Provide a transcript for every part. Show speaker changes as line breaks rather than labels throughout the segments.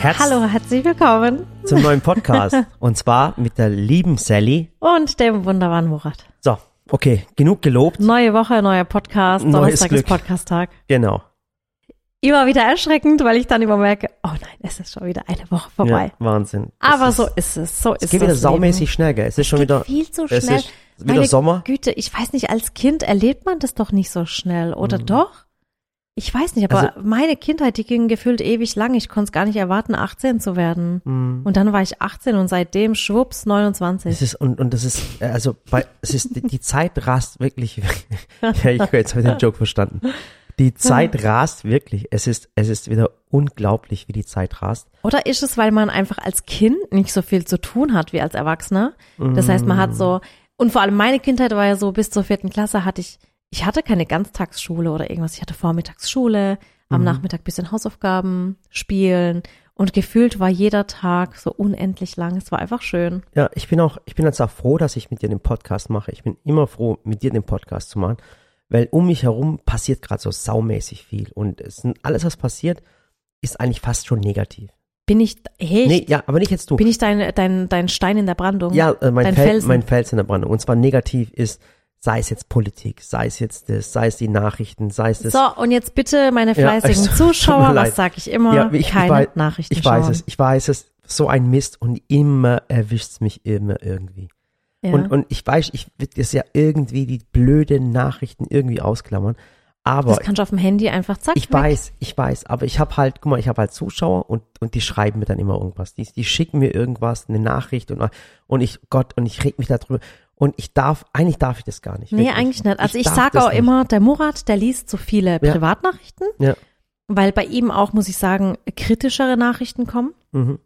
Herz
Hallo, herzlich willkommen.
zum neuen Podcast. Und zwar mit der lieben Sally.
Und dem wunderbaren Murat.
So, okay, genug gelobt.
Neue Woche, neuer Podcast.
Neues
Donnerstag ist
Glück.
Podcast-Tag.
Genau.
Immer wieder erschreckend, weil ich dann immer merke, oh nein, es ist schon wieder eine Woche vorbei.
Ja, Wahnsinn.
Aber
ist,
so ist es. So ist
Es geht
das
wieder
Leben.
saumäßig schnell, gell? Es ist schon
Geht
wieder,
viel zu
es
schnell.
ist wieder
Meine
Sommer.
Güte, ich weiß nicht, als Kind erlebt man das doch nicht so schnell, oder
Mhm.
doch? Ich weiß nicht, aber
Also-
meine Kindheit, die ging gefühlt ewig lang. Ich konnte es gar nicht erwarten, 18 zu werden.
Mhm.
Und dann war ich 18 und seitdem schwupps 29.
Es ist, und, und das ist, äh, also, bei, es ist, die, die Zeit rast wirklich, ja, ich habe jetzt den Joke verstanden. Die Zeit rast wirklich. Es ist, es ist wieder unglaublich, wie die Zeit rast.
Oder ist es, weil man einfach als Kind nicht so viel zu tun hat wie als Erwachsener? Das heißt, man hat so, und vor allem meine Kindheit war ja so, bis zur vierten Klasse hatte ich, ich hatte keine Ganztagsschule oder irgendwas. Ich hatte Vormittagsschule, am Nachmittag bisschen Hausaufgaben, spielen und gefühlt war jeder Tag so unendlich lang. Es war einfach schön.
Ja, ich bin auch, ich bin jetzt auch froh, dass ich mit dir den Podcast mache. Ich bin immer froh, mit dir den Podcast zu machen, weil um mich herum passiert gerade so saumäßig viel und es alles, was passiert, ist eigentlich fast schon negativ.
Bin ich, hey,
Nee, ja, aber nicht jetzt du.
bin ich dein, dein, dein Stein in der Brandung?
ja, äh, mein,
dein
Fel
Felsen.
mein Fels in der Brandung. Und zwar negativ ist, sei es jetzt Politik, sei es jetzt das, sei es die Nachrichten, sei es das.
So, und jetzt bitte meine
Ja,
fleißigen
es tut mir
Zuschauer, was sage ich immer?
Ja, ich- ich
Keine
weiß-
Nachrichten
ich weiß
schauen.
es, ich weiß es, so ein Mist und immer erwischt's mich immer irgendwie.
Ja.
Und, und ich weiß, ich will das ja irgendwie die blöden Nachrichten irgendwie ausklammern. Aber
das kannst du auf dem Handy einfach zack.
ich
weg.
weiß, ich weiß, aber ich habe halt, guck mal, ich habe halt Zuschauer und, und die schreiben mir dann immer irgendwas. Die, die schicken mir irgendwas, eine Nachricht und, und ich, Gott, und ich reg mich darüber. Und ich darf, eigentlich darf ich das gar nicht.
Nee,
wirklich.
eigentlich nicht. Also ich,
darf
sage auch
nicht.
immer, der Murat, der liest so viele
Ja.
Privatnachrichten,
Ja.
weil bei ihm auch, muss ich sagen, kritischere Nachrichten kommen.
Mhm.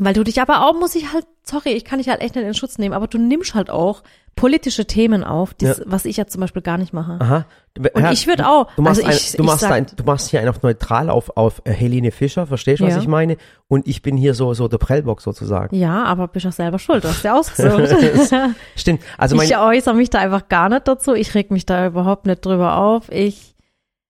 Weil du dich aber auch, muss ich halt, sorry, ich kann dich halt echt nicht in Schutz nehmen, aber du nimmst halt auch politische Themen auf, dies,
Ja.
was ich ja zum Beispiel gar nicht mache.
Aha.
Und ich würd auch-
Du machst,
also ich-
ein, du, machst
sag-
ein, du machst hier einen auf neutral auf, auf äh, Helene Fischer, verstehst du, was
Ja.
ich meine? Und ich bin hier so, so der Prellbock sozusagen.
Ja, aber bist auch selber schuld, du hast ja ausgesucht.
Stimmt. Also mein,
ich äußere mich da einfach gar nicht dazu, ich reg mich da überhaupt nicht drüber auf. Ich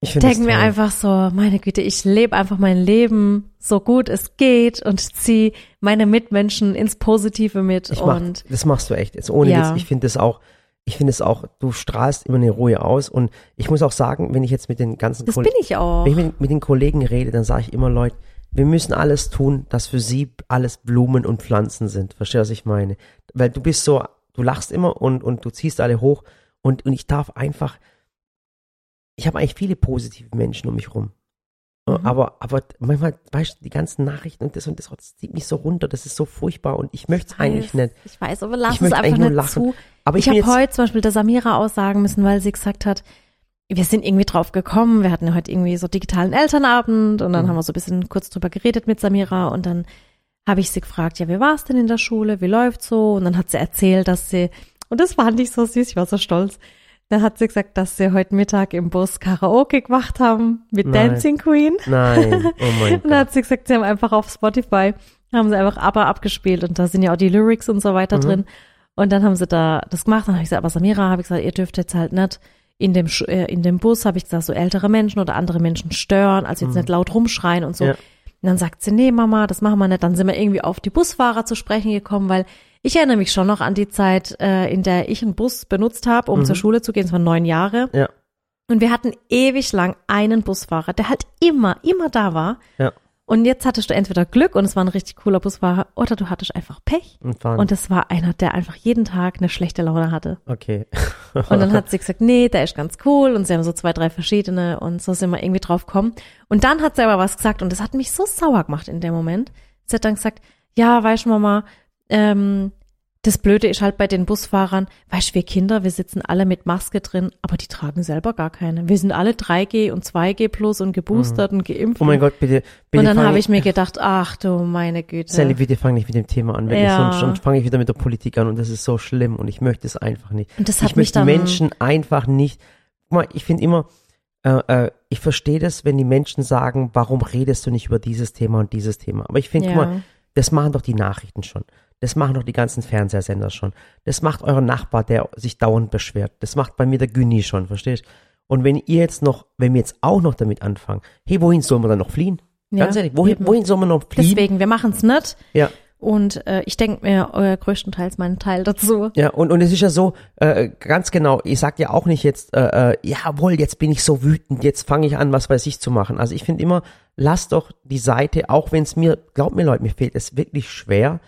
ich
denke mir einfach so, meine Güte, ich lebe einfach mein Leben so gut es geht und ziehe meine Mitmenschen ins Positive mit.
Ich mach,
und
das machst du echt. Jetzt ohne
Ja.
Witz. Ich finde das auch, ich finde es auch, du strahlst immer eine Ruhe aus. Und ich muss auch sagen, wenn ich jetzt mit den ganzen
das
Kol-
bin ich auch.
wenn ich mit, mit den Kollegen rede, dann sage ich immer, Leute, wir müssen alles tun, dass für sie alles Blumen und Pflanzen sind. Verstehst du, was ich meine? Weil du bist so, du lachst immer und, und du ziehst alle hoch und, und ich darf einfach, ich habe eigentlich viele positive Menschen um mich rum.
Mhm.
Aber, aber manchmal, weißt du, die ganzen Nachrichten und das und das, das zieht mich so runter, das ist so furchtbar und ich möchte es eigentlich nicht.
Ich weiß, aber lass
Ich
es einfach
eigentlich nur
nicht
lachen.
zu.
Aber
Ich,
ich,
habe heute zum Beispiel der Samira aussagen müssen, weil sie gesagt hat, wir sind irgendwie drauf gekommen, wir hatten ja heute irgendwie so digitalen Elternabend und
Mhm.
dann haben wir so ein bisschen kurz drüber geredet mit Samira und dann habe ich sie gefragt, ja, wie war es denn in der Schule, wie läuft's so? Und dann hat sie erzählt, dass sie, und das fand ich so süß, ich war so stolz, dann hat sie gesagt, dass sie heute Mittag im Bus Karaoke gemacht haben mit
Nein.
Dancing Queen.
nein, oh mein
Und dann
Gott.
hat sie gesagt, sie haben einfach auf Spotify, haben sie einfach ABBA abgespielt und da sind ja auch die Lyrics und so weiter
Mhm.
drin. Und dann haben sie da das gemacht. Dann habe ich gesagt, aber Samira, habe ich gesagt, ihr dürft jetzt halt nicht in dem, äh, in dem Bus, habe ich gesagt, so ältere Menschen oder andere Menschen stören, also jetzt nicht laut rumschreien und so.
Mhm. Ja.
Und dann sagt sie, nee, Mama, das machen wir nicht. Dann sind wir irgendwie auf die Busfahrer zu sprechen gekommen, weil ich erinnere mich schon noch an die Zeit, äh, in der ich einen Bus benutzt habe, um
Mhm.
zur Schule zu gehen. Es waren neun Jahre.
Ja,
Und wir hatten ewig lang einen Busfahrer, der halt immer, immer da war.
ja.
Und jetzt hattest du entweder Glück und es war ein richtig cooler Busfahrer oder du hattest einfach Pech.
Und.
Und das war einer, der einfach jeden Tag eine schlechte Laune hatte.
okay.
Und dann hat sie gesagt, nee, der ist ganz cool. Und sie haben so zwei, drei verschiedene und so sind wir irgendwie drauf gekommen. Und dann hat sie aber was gesagt und das hat mich so sauer gemacht in dem Moment. Sie hat dann gesagt, ja, weißt du, Mama, ähm, das Blöde ist halt bei den Busfahrern, weißt du, wir Kinder, wir sitzen alle mit Maske drin, aber die tragen selber gar keine. Wir sind alle 3G und 2G plus und geboostert und geimpft.
Oh mein Gott, bitte, bitte
und dann habe ich mir gedacht, ach du meine Güte.
Sally, bitte fang nicht mit dem Thema an, wirklich,
Ja.
sonst, sonst fange ich wieder mit der Politik an und das ist so schlimm und ich möchte es einfach nicht.
Und das hat
ich
mich
möchte Menschen einfach nicht, guck mal, ich finde immer, äh, äh, ich verstehe das, wenn die Menschen sagen, warum redest du nicht über dieses Thema und dieses Thema. Aber ich finde,
Ja.
guck mal, das machen doch die Nachrichten schon. Das machen doch die ganzen Fernsehsender schon. Das macht euer Nachbar, der sich dauernd beschwert. Das macht bei mir der Günni schon, verstehst? Und wenn ihr jetzt noch, wenn wir jetzt auch noch damit anfangen, hey, wohin sollen wir dann noch fliehen? Ganz
Ja,
ehrlich, wohin,
eben.
wohin soll man noch fliehen?
Deswegen, wir machen es nicht.
Ja.
Und äh, ich denke mir äh, größtenteils meinen Teil dazu.
Ja, und, und es ist ja so, äh, ganz genau, ich sag ja auch nicht jetzt, äh, äh, jawohl, jetzt bin ich so wütend, jetzt fange ich an, was weiß ich zu machen. Also ich finde immer, lass doch die Seite, auch wenn es mir, glaub mir Leute, mir fehlt es wirklich schwer,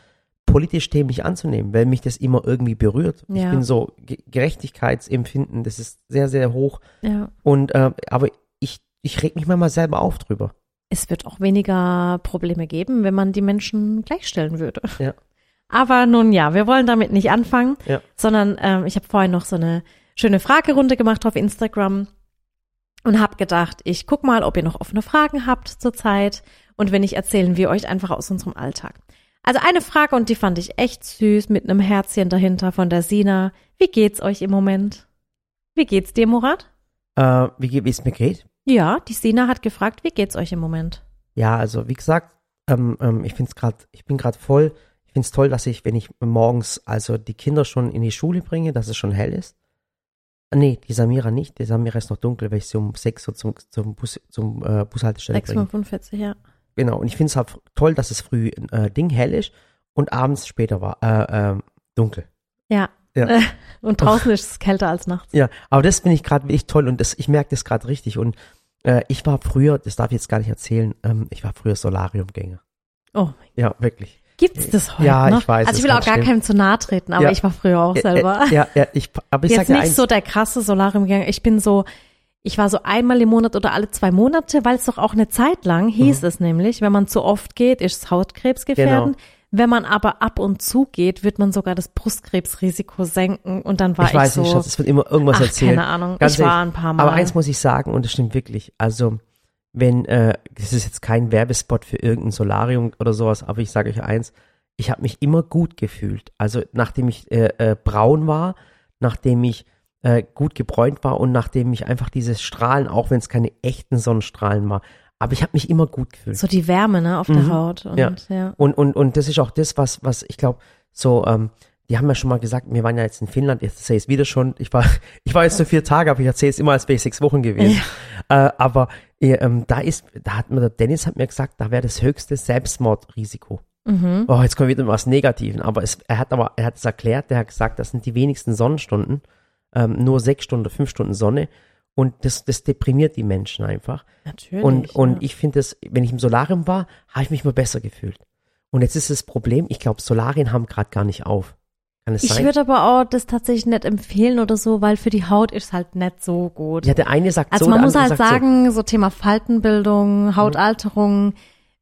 politisch Themen nicht anzunehmen, weil mich das immer irgendwie berührt. Ich
Ja.
bin so, Ge Gerechtigkeitsempfinden, das ist sehr, sehr hoch.
Ja.
Und äh, aber ich, ich reg mich manchmal selber auf drüber.
Es wird auch weniger Probleme geben, wenn man die Menschen gleichstellen würde.
Ja.
Aber nun ja, wir wollen damit nicht anfangen,
Ja.
sondern ähm, ich habe vorhin noch so eine schöne Fragerunde gemacht auf Instagram und habe gedacht, ich guck mal, ob ihr noch offene Fragen habt zurzeit und wenn nicht, erzählen wir euch einfach aus unserem Alltag. Also eine Frage und die fand ich echt süß mit einem Herzchen dahinter von der Sina. Wie geht's euch im Moment? Wie geht's dir, Murat?
Äh, wie es mir geht?
Ja, die Sina hat gefragt, wie geht's euch im Moment?
Ja, also wie gesagt, ähm, ähm, ich find's grad, ich bin gerade voll. Ich find's toll, dass ich, wenn ich morgens also die Kinder schon in die Schule bringe, dass es schon hell ist. Äh, Nee, die Samira nicht. Die Samira ist noch dunkel, weil ich sie um sechs Uhr zum, zum, Bus, zum äh, Bushaltestelle bringe.
6,45, ja.
Genau. Und ich find's halt toll, dass es früh äh, Ding hell ist und abends später war äh, ähm, dunkel.
Ja.
Ja.
Äh, Und draußen ist es kälter als nachts.
Ja, aber das finde ich gerade wirklich toll und das, ich merke das gerade richtig. Und äh, ich war früher, das darf ich jetzt gar nicht erzählen, ähm, ich war früher Solariumgänger.
Oh,
Ja, wirklich.
gibt's das heute
Ja,
noch?
ich weiß,
Also ich will auch gar
stimmen.
keinem zu nahe treten, aber
Ja.
ich war früher auch selber.
Ja, ja, ich, aber ich
Jetzt
sag
nicht
eins,
so der krasse Solariumgänger. Ich bin so, ich war so einmal im Monat oder alle zwei Monate, weil es doch auch eine Zeit lang hieß
Mhm.
es nämlich, wenn man zu oft geht, ist es Hautkrebsgefährdend.
Genau.
Wenn man aber ab und zu geht, wird man sogar das Brustkrebsrisiko senken und dann war
ich
ich,
weiß
so,
nicht, Schatz, es wird immer irgendwas
ach,
erzählt.
keine Ahnung,
Ganz
ich war
ehrlich.
ein paar Mal.
Aber eins muss ich sagen, und das stimmt wirklich, also wenn, äh, das ist jetzt kein Werbespot für irgendein Solarium oder sowas, aber ich sage euch eins, ich habe mich immer gut gefühlt. Also nachdem ich äh, äh, braun war, nachdem ich äh, gut gebräunt war und nachdem ich einfach dieses Strahlen, auch wenn es keine echten Sonnenstrahlen war, aber ich habe mich immer gut gefühlt.
so die Wärme, ne, auf der Haut und
Ja.
ja.
Und, und, und das ist auch das, was, was ich glaube, so, ähm, die haben ja schon mal gesagt, wir waren ja jetzt in Finnland, jetzt erzähle ich es wieder schon. Ich war, ich war jetzt nur vier Tage, aber ich erzähle es immer, als wäre ich sechs Wochen gewesen. Äh, aber äh, ähm, da ist, da hat mir der Dennis hat mir gesagt, da wäre das höchste Selbstmordrisiko.
Mhm.
Oh, jetzt kommen wir wieder mit was Negativen. Aber es, er hat aber, er hat es erklärt, der hat gesagt, das sind die wenigsten Sonnenstunden, ähm, nur sechs Stunden, fünf Stunden Sonne. Und das, das deprimiert die Menschen einfach.
Natürlich.
Und, und
ja.
ich finde das, wenn ich im Solarium war, habe ich mich mal besser gefühlt. Und jetzt ist das Problem, ich glaube, Solarien haben gerade gar nicht auf. Kann es
Ich
sein?
würde aber auch das tatsächlich nicht empfehlen oder so, weil für die Haut ist halt nicht so gut.
Ja, der eine sagt
also
so,
man
der
muss halt sagen, so. Thema Faltenbildung,
Mhm.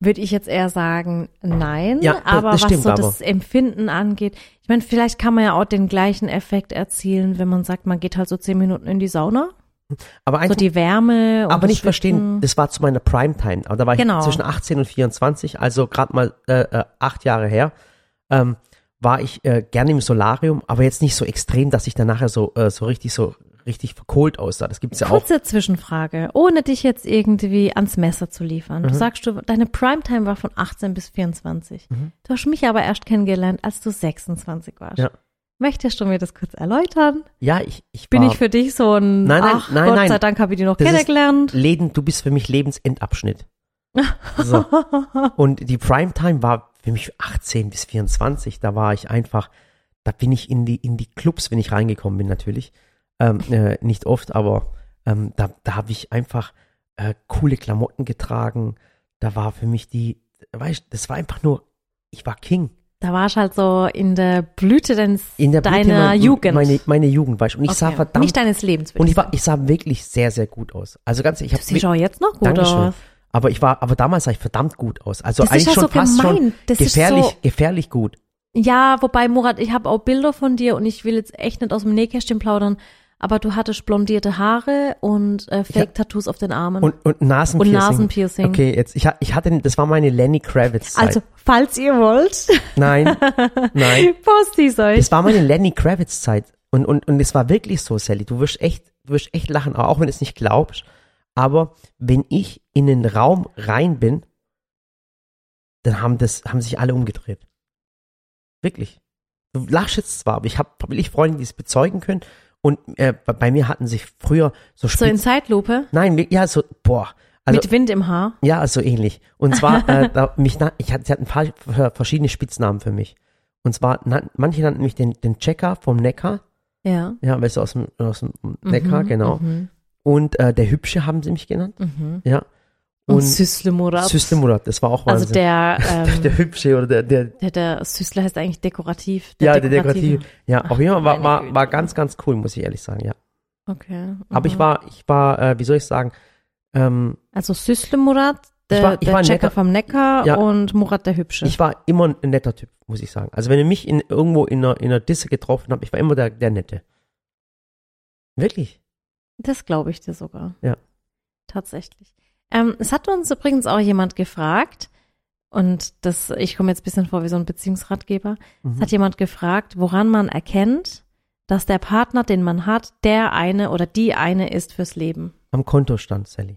Würde ich jetzt eher sagen, nein.
Ja,
aber was
stimmt
so
aber.
das Empfinden angeht, ich meine, vielleicht kann man ja auch den gleichen Effekt erzielen, wenn man sagt, man geht halt so zehn Minuten in die Sauna.
so. Aber,
So
einfach,
die Wärme. und
aber nicht verstehen, das war zu meiner Primetime. Aber da war ich
Genau.
zwischen 18 und 24, also gerade mal äh, äh, acht Jahre her. Ähm, war ich äh, gerne im Solarium, aber jetzt nicht so extrem, dass ich dann nachher so, äh, so richtig so richtig verkohlt aussah. Das gibt's ja auch.
Kurze Zwischenfrage, ohne dich jetzt irgendwie ans Messer zu liefern.
Mhm.
Du sagst, du, deine Primetime war von 18 bis 24.
Mhm.
Du hast mich aber erst kennengelernt, als du 26 warst.
Ja.
Möchtest du mir das kurz erläutern?
Ja, ich, ich
Bin
war,
ich für dich so ein,
Nein, nein,
ach
nein,
Gott
nein.
sei Dank habe ich die noch
Das
kennengelernt.
Leben, du bist für mich Lebensendabschnitt. So. Und die Primetime war für mich 18 bis 24. Da war ich einfach, da bin ich in die, in die Clubs, wenn ich reingekommen bin, natürlich. Ähm, äh, nicht oft, aber ähm, da, da habe ich einfach äh, coole Klamotten getragen. Da war für mich die, weißt das war einfach nur, ich war King.
Da warst halt so in der Blüte deines,
In der Blüte
deiner
mein-
Jugend.
Meine, meine Jugend, weißt du. Und ich sah
Okay.
verdammt,
Nicht deines Lebens.
und ich war, ich sah wirklich sehr, sehr gut aus. Also ganz, ich
du
habe
siehst auch jetzt noch gut
Dankeschön.
aus.
Aber ich war, aber damals sah ich verdammt gut aus. Also
Das ist
eigentlich
ja
schon
so
fast
gemein.
schon
Das ist
gefährlich,
so-
gefährlich gut.
Ja, wobei, Murat, ich habe auch Bilder von dir und ich will jetzt echt nicht aus dem Nähkästchen plaudern, aber du hattest blondierte Haare und äh, Fake-Tattoos auf den Armen.
Und, und Nasenpiercing.
Und Nasenpiercing.
Okay, jetzt, ich, ich hatte, das war meine Lenny Kravitz Zeit.
also, falls ihr wollt,
nein, nein.
postis euch.
Das war meine Lenny Kravitz Zeit. Und, und, und es war wirklich so, Sally. Du wirst echt, du wirst echt lachen, auch wenn du es nicht glaubst. Aber wenn ich in den Raum rein bin, dann haben das, haben sich alle umgedreht. Wirklich. Du lachst jetzt zwar, aber ich habe wirklich Freunde, die es bezeugen können. Und äh, bei, mir hatten sich früher so
So in
Spitz-
Zeitlupe.
Nein, ja, so, boah, Also,
Mit Wind im Haar.
ja, also ähnlich. Und zwar, äh, da, mich, na- ich hatte, sie hat ein paar äh, verschiedene Spitznamen für mich. Und zwar, nan, manche nannten mich den, den Checker vom Neckar.
Ja.
Ja, weißt du, aus dem, aus dem Neckar, genau.
Mhm.
Und äh, der Hübsche haben sie mich genannt.
Mhm.
Ja.
Und,
Und
Süßle Murat.
Süßle Murat, das war auch
Also
Wahnsinn.
der, ähm,
der Hübsche oder der, der,
der, der Süßle heißt eigentlich dekorativ.
ja, der dekorative. Ja, auf jeden Fall war, war, war ganz, ganz cool, muss ich ehrlich sagen, ja.
Okay.
Aber ich
mhm.
war, ich war, äh, wie soll ich sagen, ähm,
Also Süßle Murat, der,
Ich war- ich
der
war
Checker
netter-
vom Neckar
Ja.
und Murat der Hübsche.
ich war immer ein netter Typ, muss ich sagen. Also wenn ihr mich in, irgendwo in einer, in einer Disse getroffen habt, ich war immer der, der Nette. Wirklich?
Das glaube ich dir sogar.
Ja.
Tatsächlich. Ähm, es hat uns übrigens auch jemand gefragt, und das, ich komme jetzt ein bisschen vor wie so ein Beziehungsratgeber.
Mhm.
Es hat jemand gefragt, woran man erkennt, dass der Partner, den man hat, der eine oder die eine ist fürs Leben.
Am Kontostand, Sally.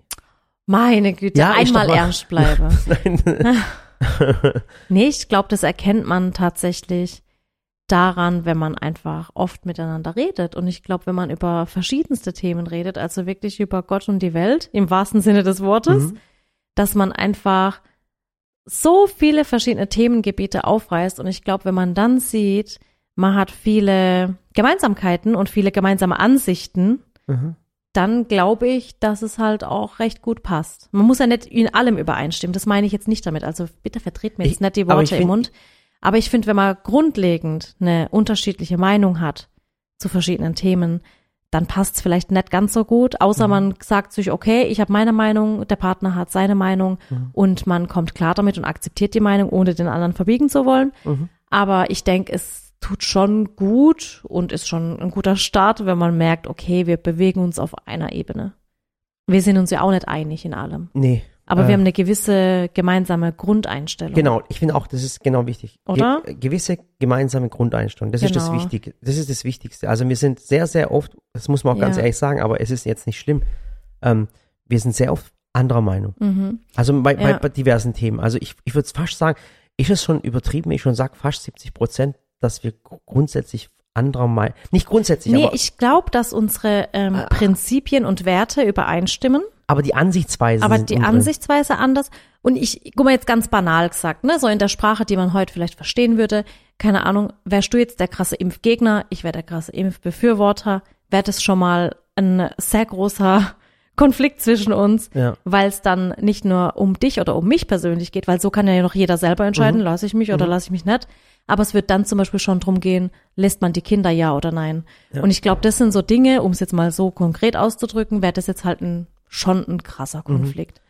Meine Güte,
Ja,
einmal ernst bleibe.
Nein.
Nee, ich glaube, das erkennt man tatsächlich daran, wenn man einfach oft miteinander redet. Und ich glaube, wenn man über verschiedenste Themen redet, also wirklich über Gott und die Welt, im wahrsten Sinne des Wortes,
Mhm.
dass man einfach so viele verschiedene Themengebiete aufreißt. Und ich glaube, wenn man dann sieht, man hat viele Gemeinsamkeiten und viele gemeinsame Ansichten,
Mhm.
dann glaube ich, dass es halt auch recht gut passt. Man muss ja nicht in allem übereinstimmen, das meine ich jetzt nicht damit. Also bitte verdreht mir
Ich-
jetzt nicht die Worte im
find-
Mund. Aber ich finde, wenn man grundlegend eine unterschiedliche Meinung hat zu verschiedenen Themen, dann passt es vielleicht nicht ganz so gut, außer
Mhm.
man sagt sich, okay, ich habe meine Meinung, der Partner hat seine Meinung
Mhm.
und man kommt klar damit und akzeptiert die Meinung, ohne den anderen verbiegen zu wollen.
Mhm.
Aber ich denke, es tut schon gut und ist schon ein guter Start, wenn man merkt, okay, wir bewegen uns auf einer Ebene. Wir sind uns ja auch nicht einig in allem.
Nee.
Aber
Äh,
wir haben eine gewisse gemeinsame Grundeinstellung.
Genau, ich finde auch, das ist genau wichtig.
Oder?
Ge gewisse gemeinsame Grundeinstellung, das ist das
Genau.
Wichtige. Das ist das Wichtigste. Also wir sind sehr, sehr oft, das muss man auch ganz
Ja.
ehrlich sagen, aber es ist jetzt nicht schlimm, ähm, wir sind sehr oft anderer Meinung.
Mhm.
Also bei, bei,
Ja.
bei diversen Themen. Also ich, ich würde fast sagen, ist es schon übertrieben, ich schon sage, fast 70 Prozent, dass wir gr- grundsätzlich anderer Meinung, nicht grundsätzlich,
Nee,
aber,
ich glaube, dass unsere ähm,
Ah.
Prinzipien und Werte übereinstimmen,
aber die Ansichtsweise
aber die
unsere.
Ansichtsweise anders. Und ich, guck mal jetzt ganz banal gesagt, ne, so in der Sprache, die man heute vielleicht verstehen würde, keine Ahnung, wärst du jetzt der krasse Impfgegner, ich wäre der krasse Impfbefürworter, wäre das schon mal ein sehr großer Konflikt zwischen uns,
Ja.
weil es dann nicht nur um dich oder um mich persönlich geht, weil so kann ja noch jeder selber entscheiden,
Mhm.
lasse ich mich oder lasse ich mich nicht. Aber es wird dann zum Beispiel schon drum gehen, lässt man die Kinder ja oder nein.
Ja.
Und ich glaube, das sind so Dinge, um es jetzt mal so konkret auszudrücken, wäre das jetzt halt ein, schon ein krasser Konflikt.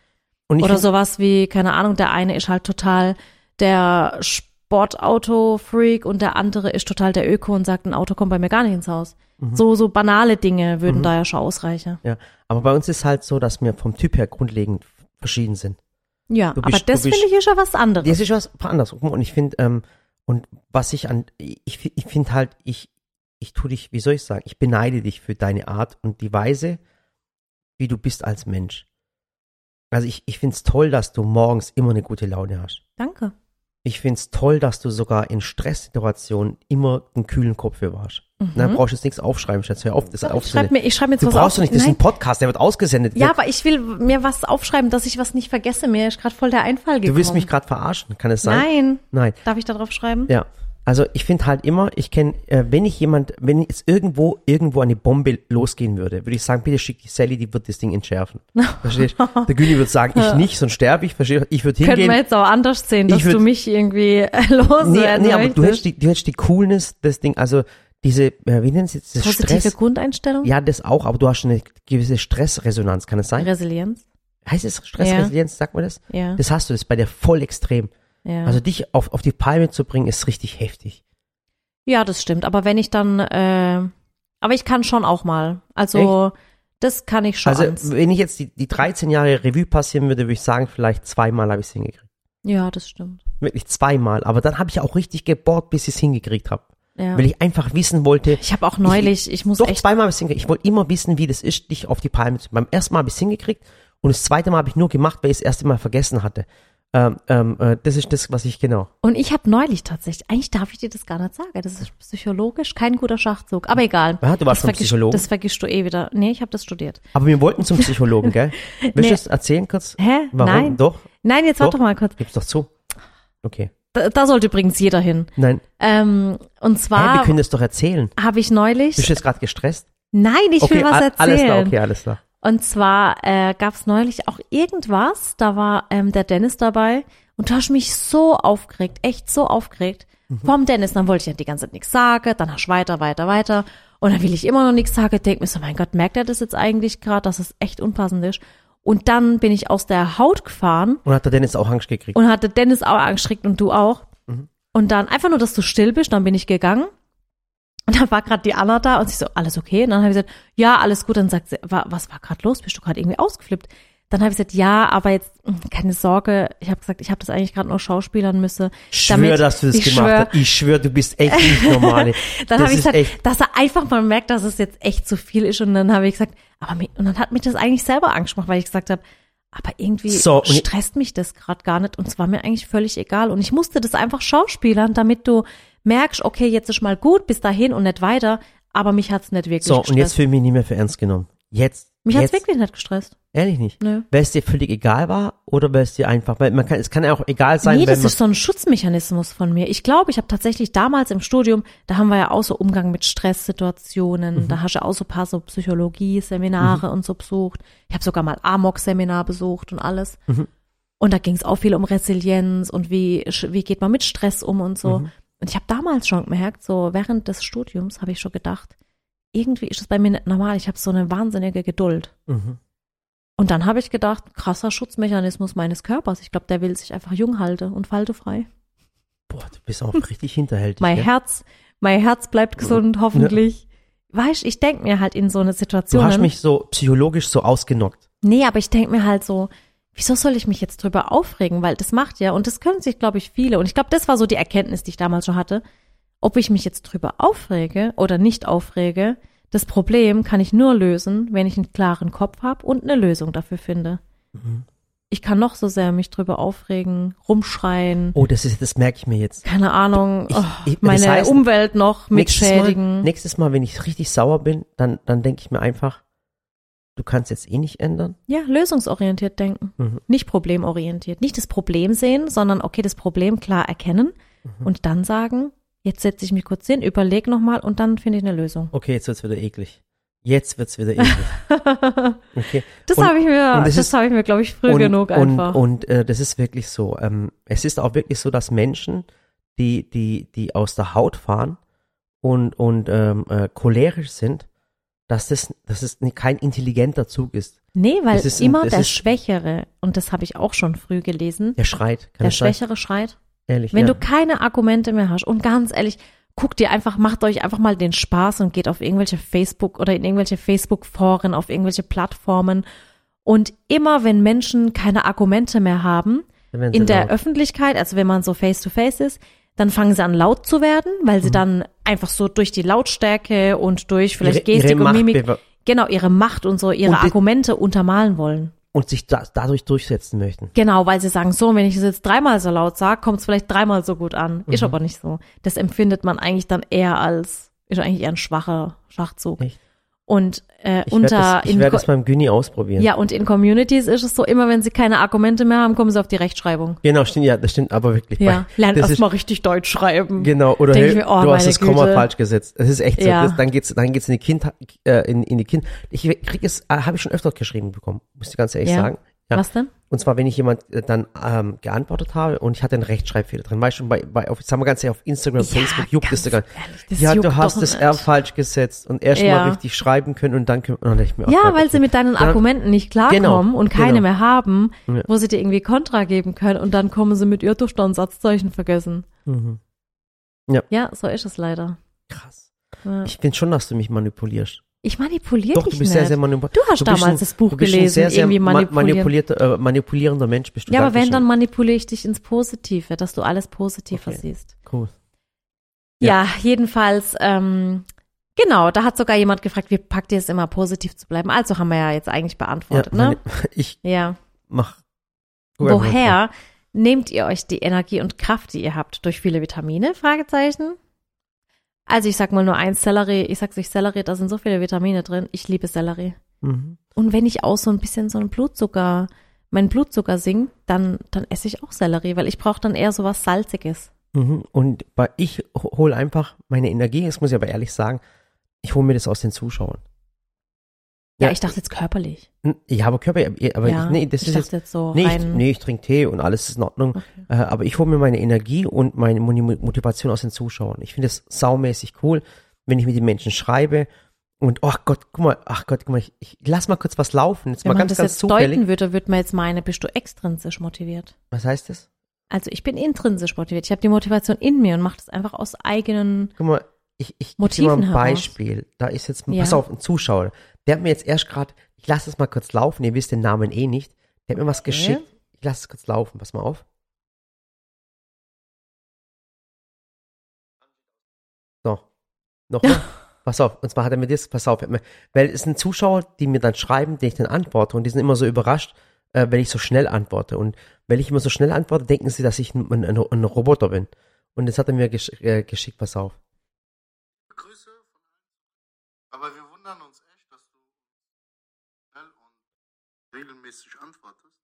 Und Mhm.
Oder sowas wie, keine Ahnung, der eine ist halt total der Sportauto-Freak und der andere ist total der Öko und sagt, ein Auto kommt bei mir gar nicht ins Haus.
Mhm.
So, so banale Dinge würden da ja schon ausreichen.
Ja, aber bei uns ist halt so, dass wir vom Typ her grundlegend verschieden sind.
Ja,
Du
aber
bist-
das
bist-
finde ich ist ja was anderes.
Das ist was anderes. Und ich finde, ähm, und was ich an, ich, ich finde halt, ich, ich tu dich, wie soll ich sagen, ich beneide dich für deine Art und die Weise, wie du bist als Mensch. Also ich, ich finde es toll, dass du morgens immer eine gute Laune hast.
Danke.
Ich finde es toll, dass du sogar in Stresssituationen immer einen kühlen Kopf bewahrst. Mhm. Dann brauchst du jetzt nichts aufschreiben, Schatz. Hör auf, das
Ich schreibe
aufzunehmen.
mir, ich schreib mir jetzt
Du
was
brauchst
auf.
doch nicht, das ist
Nein.
ein Podcast, der wird ausgesendet.
Ja, aber ich will mir was aufschreiben, dass ich was nicht vergesse. Mir ist gerade voll der Einfall gekommen.
du willst mich gerade verarschen, kann es sein?
Nein.
Nein.
Darf ich da drauf schreiben?
Ja. Also ich finde halt immer, ich kenne, äh, wenn ich jemand, wenn jetzt irgendwo irgendwo eine Bombe losgehen würde, würde ich sagen, bitte schick die Sally, die wird das Ding entschärfen. Verstehst? Der Güni würde sagen, ich nicht, sonst sterbe ich. Verstehst? Ich würde
Könnte man
hingehen.
jetzt auch anders sehen, dass
würd-
du mich irgendwie äh,
Nee,
loswerden
nee, aber du hättest die, du hättest die Coolness, das Ding, also diese, äh, wie nennt es jetzt, das
Positive
Stress.
Grundeinstellung?
Ja, das auch, aber du hast eine gewisse Stressresonanz, kann es sein?
Resilienz?
Heißt es Stressresilienz, sagt man das?
Ja.
Das hast du, das ist bei dir voll extrem.
ja.
Also dich auf, auf die Palme zu bringen, ist richtig heftig.
ja, das stimmt. Aber wenn ich dann, äh, aber ich kann schon auch mal. Also, das kann ich schon.
Also,
ans-
wenn ich jetzt die, die 13 Jahre Revue passieren würde, würde ich sagen, vielleicht zweimal habe ich es hingekriegt.
ja, das stimmt.
Wirklich zweimal. Aber dann habe ich auch richtig gebohrt, bis ich es hingekriegt habe.
Ja.
Weil ich einfach wissen wollte,
Ich habe auch neulich, ich, muss
doch
echt,
zweimal habe ich hingekriegt. Ich wollte immer wissen, wie das ist, dich auf die Palme zu Beim ersten Mal habe ich es hingekriegt und das zweite Mal habe ich nur gemacht, weil ich es das erste Mal vergessen hatte. Ähm, ähm, äh, das ist das, was ich genau.
Und ich habe neulich tatsächlich, eigentlich darf ich dir das gar nicht sagen, das ist psychologisch kein guter Schachzug, aber egal.
Ja, du warst
das vergiss-
Psychologen?
Das vergisst du eh wieder. Nee, ich habe das studiert.
Aber wir wollten zum Psychologen, gell? Willst
Nee.
du das erzählen kurz?
Hä?
Warum?
Nein.
Doch?
Nein, jetzt warte
Doch.
doch mal kurz.
Gib's doch zu. Okay.
Da, da sollte übrigens jeder hin.
Nein.
Ähm, und
Hä, wir
zwar
können das doch erzählen.
habe ich neulich.
Bist du jetzt gerade gestresst?
Nein, ich
okay,
will was erzählen.
alles klar, okay, alles klar.
Und zwar äh, gab es neulich auch irgendwas, da war ähm, der Dennis dabei und du hast mich so aufgeregt, echt so aufgeregt.
Mhm.
Vom Dennis, dann wollte ich ja die ganze Zeit nichts sagen, dann hast du weiter, weiter, weiter. Und dann will ich immer noch nichts sagen, denk mir so, mein Gott, merkt er das jetzt eigentlich gerade, dass es echt unpassend ist? Und dann bin ich aus der Haut gefahren
Und hat der Dennis auch Angst gekriegt?
und hatte Dennis auch angeschreckt und du auch.
Mhm.
Und dann einfach nur, dass du still bist, dann bin ich gegangen. Und dann war gerade die Anna da und sie so, alles okay? Und dann habe ich gesagt, ja, alles gut. Dann sagt sie, wa- was war gerade los? Bist du gerade irgendwie ausgeflippt? Dann habe ich gesagt, ja, aber jetzt mh, keine Sorge. Ich habe gesagt, ich habe das eigentlich gerade nur schauspielern müssen.
schwör, dass du das
ich
gemacht
schwör,
hast. Ich schwör, du bist echt nicht normal.
Dann habe ich gesagt,
echt,
dass er einfach mal merkt, dass es jetzt echt zu viel ist. Und dann habe ich gesagt, aber mi- und dann hat mich das eigentlich selber Angst gemacht, weil ich gesagt habe, aber irgendwie
So,
stresst mich das gerade gar nicht und es war mir eigentlich völlig egal. Und ich musste das einfach schauspielern, damit du merkst, okay, jetzt ist mal gut, bis dahin und nicht weiter. Aber mich hat's nicht wirklich
so,
gestresst.
und jetzt fühle ich mich nicht mehr für ernst genommen. Jetzt.
Mich hat's wirklich nicht gestresst.
Ehrlich nicht.
Nö.
Weil es dir völlig egal war oder weil es dir einfach, weil man kann, es kann ja auch egal sein,
nee, das ist so ein Schutzmechanismus von mir. Ich glaube, ich habe tatsächlich damals im Studium, da haben wir ja auch so Umgang mit Stresssituationen,
Mhm.
da hast du auch so ein paar so Psychologie-Seminare und so besucht. Ich habe sogar mal Amok-Seminar besucht und alles.
Mhm.
Und da ging es auch viel um Resilienz und wie, wie geht man mit Stress um und so.
Mhm.
Und ich habe damals schon gemerkt, so während des Studiums habe ich schon gedacht, irgendwie ist das bei mir nicht normal. Ich habe so eine wahnsinnige Geduld.
mhm.
Und dann habe ich gedacht, krasser Schutzmechanismus meines Körpers. Ich glaube, der will sich einfach jung halten und faltefrei.
boah, du bist auch richtig hinterhältig.
Mein
gell?
Herz, mein Herz bleibt gesund, hoffentlich. Weißt, ich denk mir halt in so eine
Du
Situation.
hast mich so psychologisch so ausgenockt.
nee, aber ich denk mir halt so, wieso soll ich mich jetzt drüber aufregen? Weil das macht ja, und das können sich, glaube ich, viele. Und ich glaube, das war so die Erkenntnis, die ich damals schon hatte. Ob ich mich jetzt drüber aufrege oder nicht aufrege, das Problem kann ich nur lösen, wenn ich einen klaren Kopf habe und eine Lösung dafür finde.
Mhm.
Ich kann noch so sehr mich drüber aufregen, rumschreien,
Oh, das ist, das merke ich mir jetzt.
keine Ahnung,
Ich-
oh,
ich- das
meine
heißt,
Umwelt noch
Nächstes
mitschädigen.
Mal, nächstes Mal, wenn ich richtig sauer bin, dann, dann denke ich mir einfach, du kannst jetzt eh nicht ändern.
Ja, lösungsorientiert denken,
Mhm.
nicht problemorientiert. Nicht das Problem sehen, sondern okay, das Problem klar erkennen
Mhm.
und dann sagen, jetzt setze ich mich kurz hin, überleg nochmal und dann finde ich eine Lösung.
Okay, jetzt wird's wieder eklig. Jetzt wird's wieder eklig. Okay.
Das habe ich mir, das
ist-
habe ich mir, glaube ich, früh
und,
genug einfach.
Und, und äh, das ist wirklich so. Ähm, es ist auch wirklich so, dass Menschen, die, die, die aus der Haut fahren und, und ähm, äh, cholerisch sind, dass das, dass es kein intelligenter Zug ist.
nee, weil
das ist ein-
immer
das
der
ist-
Schwächere, und das habe ich auch schon früh gelesen,
Der schreit. Kann
der
das?
Schwächere schreit.
Ehrlich,
Wenn
ja.
du keine Argumente mehr hast und ganz ehrlich, guckt ihr einfach, macht euch einfach mal den Spaß und geht auf irgendwelche Facebook oder in irgendwelche Facebook-Foren, auf irgendwelche Plattformen. Und immer wenn Menschen keine Argumente mehr haben, in der
laut.
Öffentlichkeit, also wenn man so face to face ist, dann fangen sie an laut zu werden, weil
Mhm.
sie dann einfach so durch die Lautstärke und durch vielleicht
Ihre- ihre
Gestik und
Macht
Mimik, genau, ihre Macht und so, ihre
Und
Argumente untermalen wollen.
Und sich da, dadurch durchsetzen möchten.
Genau, weil sie sagen, so, wenn ich es jetzt dreimal so laut sage, kommt es vielleicht dreimal so gut an. Ist
Mhm.
aber nicht so. Das empfindet man eigentlich dann eher als, ist eigentlich eher ein schwacher Schachzug.
Echt?
Und äh,
Ich
unter,
werde das, ich
in,
werd
Co-
das beim Gyni ausprobieren.
ja, und in Communities ist es so, immer wenn sie keine Argumente mehr haben, kommen sie auf die Rechtschreibung.
Genau, stimmt, ja, das stimmt aber wirklich.
Ja, lernt erstmal richtig Deutsch schreiben.
Genau, oder hey,
mir, oh,
du hast das Komma falsch gesetzt. Das ist echt so.
Ja.
Das, dann geht's, dann geht's in die Kind, äh, in, in die Kind. Ich krieg es, äh, habe ich schon öfter geschrieben bekommen, muss ich ganz ehrlich
Ja.
sagen. Ja.
Was denn?
Und zwar, wenn ich jemand äh, dann ähm, geantwortet habe und ich hatte einen Rechtschreibfehler drin. Weißt du, bei, bei auf, sagen wir ganz ehrlich, auf Instagram, Facebook juckt es sogar. Ja, du hast das
nicht.
R falsch gesetzt und erst
Ja.
mal richtig schreiben können und dann können und ich mir, oh
Ja, weil sie mit deinen
Dann-
Argumenten nicht klarkommen
Genau,
und keine
genau.
mehr haben,
Ja.
wo sie dir irgendwie Kontra geben können und dann kommen sie mit ihr durch dann Satzzeichen vergessen.
Mhm.
Ja, so ist es leider.
Krass.
Ja.
Ich finde schon, dass du mich manipulierst.
Ich manipuliere
Doch,
dich
du bist
nicht.
sehr, sehr manipulierend.
du hast
du
damals
ein-
das Buch
Du bist ein
gelesen,
sehr, sehr
irgendwie
ma-
manipulieren.
manipulierter, äh, manipulierender Mensch bist du.
ja, aber wenn,
Dankeschön.
dann manipuliere ich dich ins Positive, dass du alles positiver
Okay.
siehst.
Cool.
Ja, jedenfalls, ähm, genau, da hat sogar jemand gefragt, wie packt ihr es immer positiv zu bleiben? Also haben wir ja jetzt eigentlich
Ja,
beantwortet,
meine,
ne?
ich
Ja.
mach.
Woher nehmt ihr euch die Energie und Kraft, die ihr habt, durch viele Vitamine? Fragezeichen. Also ich sag mal nur eins Sellerie. Ich sag's euch Sellerie, da sind so viele Vitamine drin. Ich liebe Sellerie.
Mhm.
Und wenn ich auch so ein bisschen so einen Blutzucker, mein Blutzucker sinkt, dann, dann esse ich auch Sellerie, weil ich brauche dann eher so was Salziges.
Mhm. Und bei, ich hole einfach meine Energie, das muss ich aber ehrlich sagen, ich hole mir das aus den Zuschauern.
Ja,
Ja.
ich dachte jetzt körperlich.
Ja, aber Körper, aber
ja,
ich, nee, das
ich
ist jetzt,
jetzt so
nee, ich, nee, ich trinke Tee und alles ist in Ordnung. Äh, aber ich hole mir meine Energie und meine Mo- Motivation aus den Zuschauern. Ich finde es saumäßig cool, wenn ich mit den Menschen schreibe und, ach Gott, guck mal, ach Gott, guck mal, ich, ich lass mal kurz was laufen. Jetzt
Wenn
mal
man
ganz,
das
ganz
jetzt
zufällig.
deuten würde, würde man jetzt meinen, bist du extrinsisch motiviert.
Was heißt das?
Also ich bin intrinsisch motiviert. Ich habe die Motivation in mir und mache das einfach aus eigenen.
Guck mal, ich, ich gebe dir mal
Motiven
ein
heraus.
Beispiel. Da ist jetzt,
Ja.
pass auf, ein Zuschauer. Der hat mir jetzt erst gerade, ich lasse es mal kurz laufen, ihr wisst den Namen eh nicht. Der hat mir was
Okay.
geschickt. Ich lasse es kurz laufen, pass mal auf. So, nochmal. pass auf, und zwar hat er mir das, pass auf, mir, weil es sind Zuschauer, die mir dann schreiben, denen ich dann antworte und die sind immer so überrascht, äh, wenn ich so schnell antworte. Und wenn ich immer so schnell antworte, denken sie, dass ich ein, ein, ein, ein Roboter bin. Und das hat er mir gesch äh, geschickt, pass auf.
Grüße von allen. Aber wir wundern uns echt, dass du schnell regelmäßig antwortest.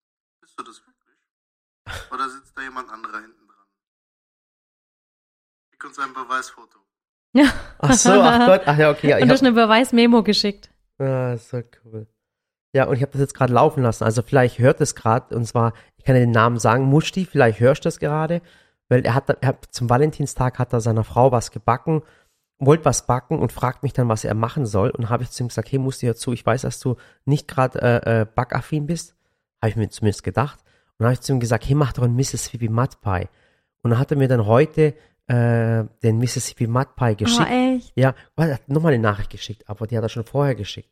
Bist du das wirklich? Oder sitzt da jemand anderer hinten dran? Schick uns ein Beweisfoto.
Ach so, ach Gott, ach ja, okay, ja, ich
und du hast eine Beweis-Memo geschickt.
Ah, so cool. Ja, und ich habe das jetzt gerade laufen lassen. Also vielleicht hört es gerade, und zwar, ich kann ja den Namen sagen, Musti, vielleicht hörst du das gerade, weil er hat, er hat zum Valentinstag hat er seiner Frau was gebacken, wollte was backen und fragt mich dann, was er machen soll. Und habe ich zu ihm gesagt, hey Musti, hör zu, ich weiß, dass du nicht gerade äh, äh, backaffin bist. Habe ich mir zumindest gedacht. Und habe ich zu ihm gesagt, hey, mach doch einen Mississippi Mud Pie. Und dann hat er mir dann heute äh, den Mississippi Mud Pie geschickt.
Oh, echt?
Ja, er hat nochmal eine Nachricht geschickt, aber die hat er schon vorher geschickt.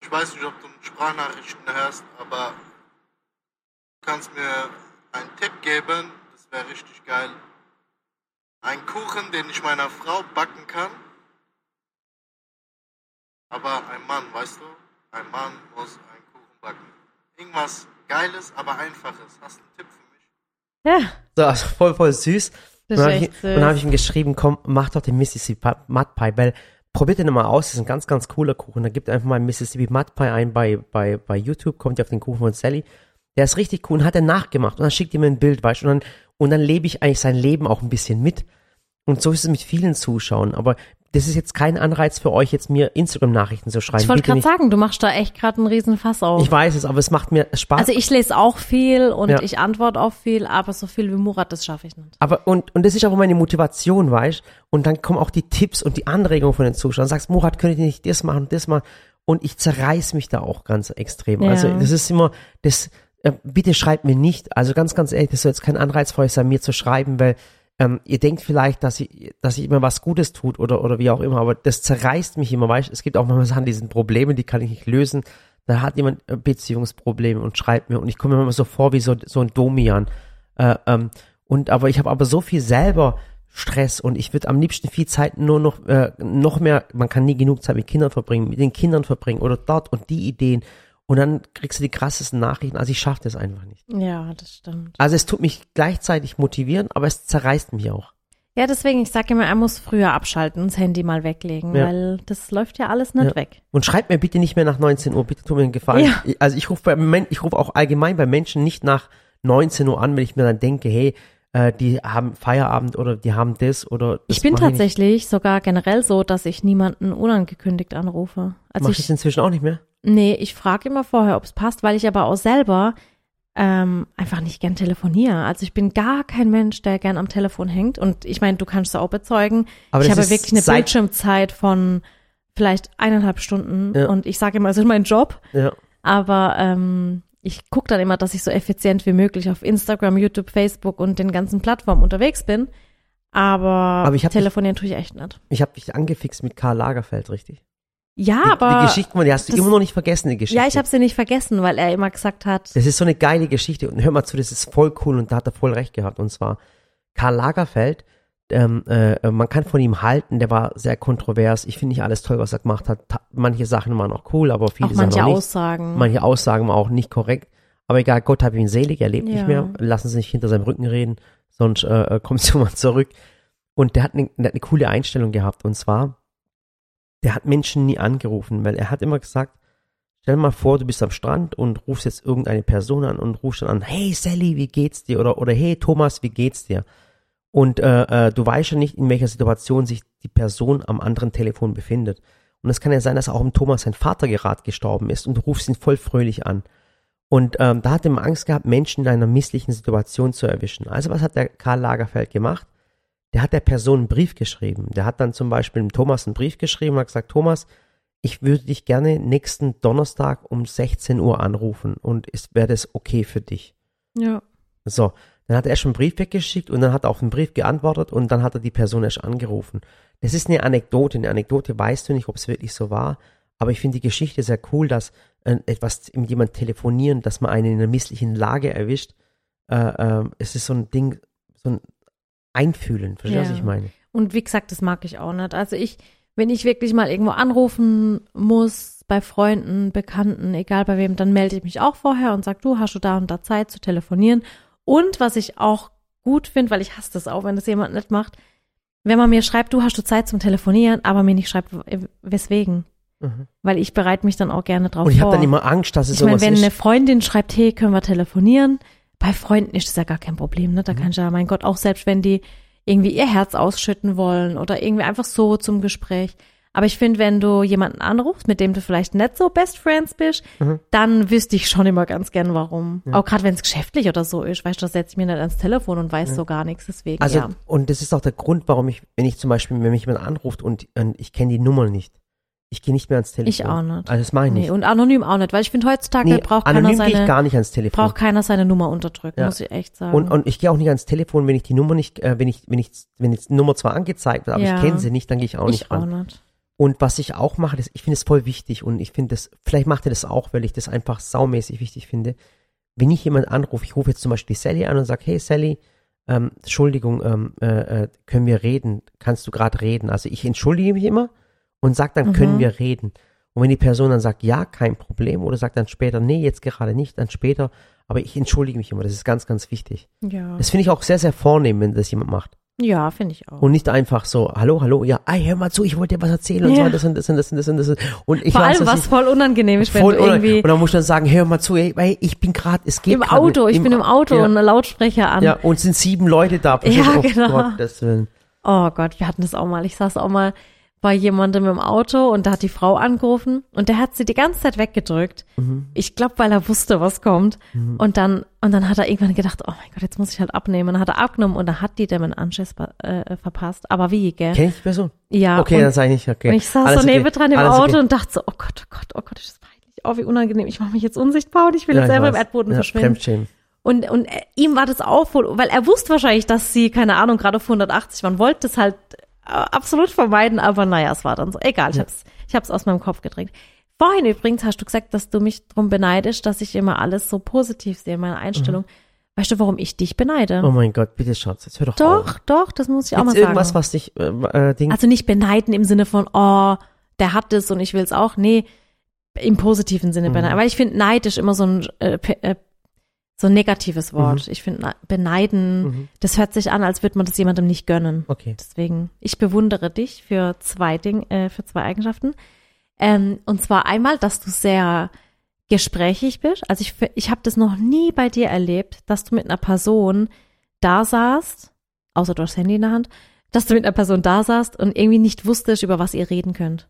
Ich weiß nicht, ob du Sprachnachrichten hörst, aber du kannst mir einen Tipp geben, das wäre richtig geil. Ein Kuchen, den ich meiner Frau backen kann. Aber ein Mann, weißt du? Ein Mann muss einen Kuchen backen. Irgendwas Geiles, aber Einfaches. Hast du einen Tipp für mich?
Ja,
So, also voll, voll süß.
das
Und dann habe hab ich ihm geschrieben, komm, mach doch den Mississippi Mud Pie, weil probiert den mal aus, das ist ein ganz, ganz cooler Kuchen. Da gibt einfach mal Mississippi Mud Pie ein bei, bei, bei YouTube, kommt ihr auf den Kuchen von Sally. Der ist richtig cool und hat er nachgemacht. Und dann schickt ihr mir ein Bild, weißt du, und dann, und dann lebe ich eigentlich sein Leben auch ein bisschen mit. Und so ist es mit vielen Zuschauern. Aber das ist jetzt kein Anreiz für euch, jetzt mir Instagram-Nachrichten zu schreiben.
Ich wollte gerade sagen, du machst da echt gerade einen riesen Fass auf.
Ich weiß es, aber es macht mir Spaß.
also ich lese auch viel und
Ja.
ich antworte auf viel, aber so viel wie Murat, das schaffe ich nicht.
Aber und, und das ist aber meine Motivation, weißt Und dann kommen auch die Tipps und die Anregungen von den Zuschauern. Sagst, Murat, könnt ihr nicht das machen, das machen? Und ich zerreiß mich da auch ganz extrem.
Ja.
Also das ist immer, das, bitte schreibt mir nicht. Also ganz, ganz ehrlich, das soll jetzt kein Anreiz für euch sein, mir zu schreiben, weil ähm, ihr denkt vielleicht, dass ich, dass ich immer was Gutes tut oder, oder wie auch immer, aber das zerreißt mich immer, weißt Es gibt auch manchmal Sachen, die sind Probleme, die kann ich nicht lösen. Da hat jemand äh, Beziehungsprobleme und schreibt mir und ich komme mir immer so vor wie so, so ein Domian. Äh, ähm, und aber ich habe aber so viel selber Stress und ich würde am liebsten viel Zeit nur noch äh, noch mehr, man kann nie genug Zeit mit Kindern verbringen, mit den Kindern verbringen oder dort und die Ideen und dann kriegst du die krassesten Nachrichten. Also ich schaffe das einfach nicht.
Ja, das stimmt.
Also es tut mich gleichzeitig motivieren, aber es zerreißt mich auch.
Ja, deswegen, ich sage immer, er muss früher abschalten und das Handy mal weglegen,
Ja.
weil das läuft ja alles nicht
Ja.
weg.
Und schreibt mir bitte nicht mehr nach 19 Uhr, bitte tut mir einen Gefallen.
Ja.
Also ich rufe ich rufe auch allgemein bei Menschen nicht nach 19 Uhr an, wenn ich mir dann denke, hey, äh, die haben Feierabend oder die haben das oder das
Ich bin tatsächlich sogar generell so, dass ich niemanden unangekündigt anrufe. Also
Mach
ich,
ich inzwischen auch nicht mehr.
Nee, ich frage immer vorher, ob es passt, weil ich aber auch selber ähm, einfach nicht gern telefoniere. Also ich bin gar kein Mensch, der gern am Telefon hängt. Und ich meine, du kannst es auch bezeugen.
Aber
ich habe wirklich eine Bildschirmzeit von vielleicht eineinhalb Stunden
Ja.
und ich sage immer, es ist mein Job.
Ja.
Aber ähm, ich gucke dann immer, dass ich so effizient wie möglich auf Instagram, YouTube, Facebook und den ganzen Plattformen unterwegs bin. Aber,
Aber ich
telefonieren tue ich echt nicht.
Ich habe dich angefixt mit Karl Lagerfeld, richtig?
Ja,
Die,
aber
die Geschichte, die hast du
das-
immer noch nicht vergessen, die Geschichte.
ja, ich habe sie nicht vergessen, weil er immer gesagt hat,
Das ist so eine geile Geschichte und hör mal zu, das ist voll cool und da hat er voll recht gehabt. Und zwar Karl Lagerfeld, ähm, äh, man kann von ihm halten, der war sehr kontrovers. Ich finde nicht alles toll, was er gemacht hat. Ta manche Sachen waren auch cool, aber viele
Auch manche
Sachen auch nicht.
Aussagen.
Manche Aussagen waren auch nicht korrekt. Aber egal, Gott hab ihn selig, er lebt
Ja.
nicht mehr. Lassen Sie nicht hinter seinem Rücken reden, sonst äh, äh, kommt sie mal zurück. Und der hat, eine, der hat eine coole Einstellung gehabt. Und zwar, der hat Menschen nie angerufen, weil er hat immer gesagt, stell mal vor, du bist am Strand und rufst jetzt irgendeine Person an und rufst dann an, hey Sally, wie geht's dir? Oder, oder hey Thomas, wie geht's dir? Und äh, äh, du weißt ja nicht, in welcher Situation sich die Person am anderen Telefon befindet. Und es kann ja sein, dass auch im Thomas sein Vater gerade gestorben ist und du rufst ihn voll fröhlich an. Und ähm, da hat er immer Angst gehabt, Menschen in einer misslichen Situation zu erwischen. Also was hat der Karl Lagerfeld gemacht? Der hat der Person einen Brief geschrieben. Der hat dann zum Beispiel dem Thomas einen Brief geschrieben und hat gesagt, Thomas, ich würde dich gerne nächsten Donnerstag um 16 Uhr anrufen und ist, wäre das okay für dich?
ja.
So, dann hat er erst einen Brief weggeschickt und dann hat er auf den Brief geantwortet und dann hat er die Person erst angerufen. Das ist eine Anekdote. Eine Anekdote weißt du nicht, ob es wirklich so war, aber ich finde die Geschichte sehr cool, dass äh, etwas mit jemand telefonieren, dass man einen in einer misslichen Lage erwischt. Äh, äh, es ist so ein Ding, so ein Einfühlen, verstehst du, was
Ja.
ich meine?
Und wie gesagt, das mag ich auch nicht. Also ich, wenn ich wirklich mal irgendwo anrufen muss, bei Freunden, Bekannten, egal bei wem, dann melde ich mich auch vorher und sag, du, hast du da und da Zeit zu telefonieren? Und was ich auch gut finde, weil ich hasse das auch, wenn das jemand nicht macht, wenn man mir schreibt, du hast du Zeit zum Telefonieren, aber mir nicht schreibt, weswegen.
Mhm.
Weil ich bereite mich dann auch gerne drauf
Und ich habe
vor.
dann immer Angst, dass es
ich meine,
sowas
wenn eine
ist.
Freundin schreibt, hey, können wir telefonieren? Bei Freunden ist das ja gar kein Problem, ne? Da
Mhm.
kann ich ja, mein Gott, auch selbst wenn die irgendwie ihr Herz ausschütten wollen oder irgendwie einfach so zum Gespräch. Aber ich finde, wenn du jemanden anrufst, mit dem du vielleicht nicht so Best Friends bist,
Mhm.
dann wüsste ich schon immer ganz gern, warum. Auch gerade wenn es geschäftlich oder so ist, weißt du, da setze ich mir nicht ans Telefon und weiß so gar nichts. Deswegen,
Also,
ja.
und das ist auch der Grund, warum ich, wenn ich zum Beispiel, wenn mich jemand anruft und, und ich kenne die Nummer nicht, ich gehe nicht mehr ans Telefon.
Ich auch nicht.
Also das mache ich
Nee,
nicht.
und anonym auch nicht, weil ich finde, heutzutage
Nee,
braucht keiner
anonym gehe ich
seine,
gar nicht ans Telefon.
braucht keiner seine Nummer unterdrücken,
Ja.
muss ich echt sagen.
Und, und ich gehe auch nicht ans Telefon, wenn ich die Nummer nicht, äh, wenn ich, wenn ich, wenn jetzt die Nummer zwar angezeigt wird, aber
Ja.
ich kenne sie nicht, dann gehe ich auch nicht
ich auch
ran.
nicht.
Und was ich auch mache, das, ich finde es voll wichtig und ich finde das, vielleicht macht ihr das auch, weil ich das einfach saumäßig wichtig finde. Wenn ich jemand anrufe, ich rufe jetzt zum Beispiel Sally an und sage, hey Sally, ähm, Entschuldigung, ähm, äh, äh, können wir reden? Kannst du gerade reden? Also ich entschuldige mich immer und sage dann,
Mhm.
können wir reden? Und wenn die Person dann sagt, ja, kein Problem, oder sagt dann später, nee, jetzt gerade nicht, dann später, aber ich entschuldige mich immer, das ist ganz, ganz wichtig.
Ja.
Das finde ich auch sehr, sehr vornehm, wenn das jemand macht.
Ja, finde ich auch.
Und nicht einfach so, hallo, hallo, ja, ey, hör mal zu, ich wollte dir was erzählen und
Ja.
so, das und das und das und das und das. Und ich
Vor allem, was voll unangenehm ist, wenn
voll
du
unang-
irgendwie
Und dann muss ich dann sagen, hör mal zu, ey, ey, ich bin gerade, es geht
im Auto,
nicht,
ich bin im Auto
ja,
und Lautsprecher an.
ja, und sind sieben Leute da.
Ja,
oh
genau.
Willen.
Oh Gott, wir hatten das auch mal. Ich saß auch mal bei jemandem im Auto und da hat die Frau angerufen und der hat sie die ganze Zeit weggedrückt.
Mhm.
Ich glaube, weil er wusste, was kommt. Und dann und dann hat er irgendwann gedacht, oh mein Gott, jetzt muss ich halt abnehmen. Und dann hat er abgenommen und dann hat die dem einen Anschiss äh, verpasst. Aber wie, gell?
Kenn ich die Person?
Ja.
Okay, dann sage ich nicht, okay.
und ich saß
Alles
so
okay.
nebendran im
Alles
Auto
okay.
und dachte so, oh Gott, oh Gott, oh Gott, ist das peinlich. Oh, wie unangenehm. Ich mache mich jetzt unsichtbar und ich will
Ja,
jetzt selber im. Erdboden
ja,
verschwinden.
Fremdschämen.
Und, und äh, ihm war das auch wohl, weil er wusste wahrscheinlich, dass sie, keine Ahnung, gerade auf 180 waren, wollte es halt absolut vermeiden, aber naja, es war dann so. Egal, ich hab's, ich hab's aus meinem Kopf gedrängt. Vorhin übrigens hast du gesagt, dass du mich drum beneidest, dass ich immer alles so positiv sehe, meine Einstellung. Weißt du, warum ich dich beneide?
Mhm. Oh mein Gott, bitte Schatz, jetzt hör doch
doch,
auf.
doch, das muss ich auch
Gibt's
mal sagen.
irgendwas, was dich, äh, äh, Ding,
Also nicht beneiden im Sinne von, oh, der hat es und ich will's auch. Nee, im positiven Sinne
Mhm.
beneiden. Weil ich finde, Neid ist immer so ein, äh, äh, so ein negatives Wort. Ich finde, beneiden,
Mhm.
das hört sich an, als würde man das jemandem nicht gönnen.
okay.
Deswegen, ich bewundere dich für zwei Ding, äh, für zwei Eigenschaften. Ähm, und zwar einmal, dass du sehr gesprächig bist. Also ich, ich habe das noch nie bei dir erlebt, dass du mit einer Person da saßt, außer du hast das Handy in der Hand, dass du mit einer Person da saßt und irgendwie nicht wusstest, über was ihr reden könnt.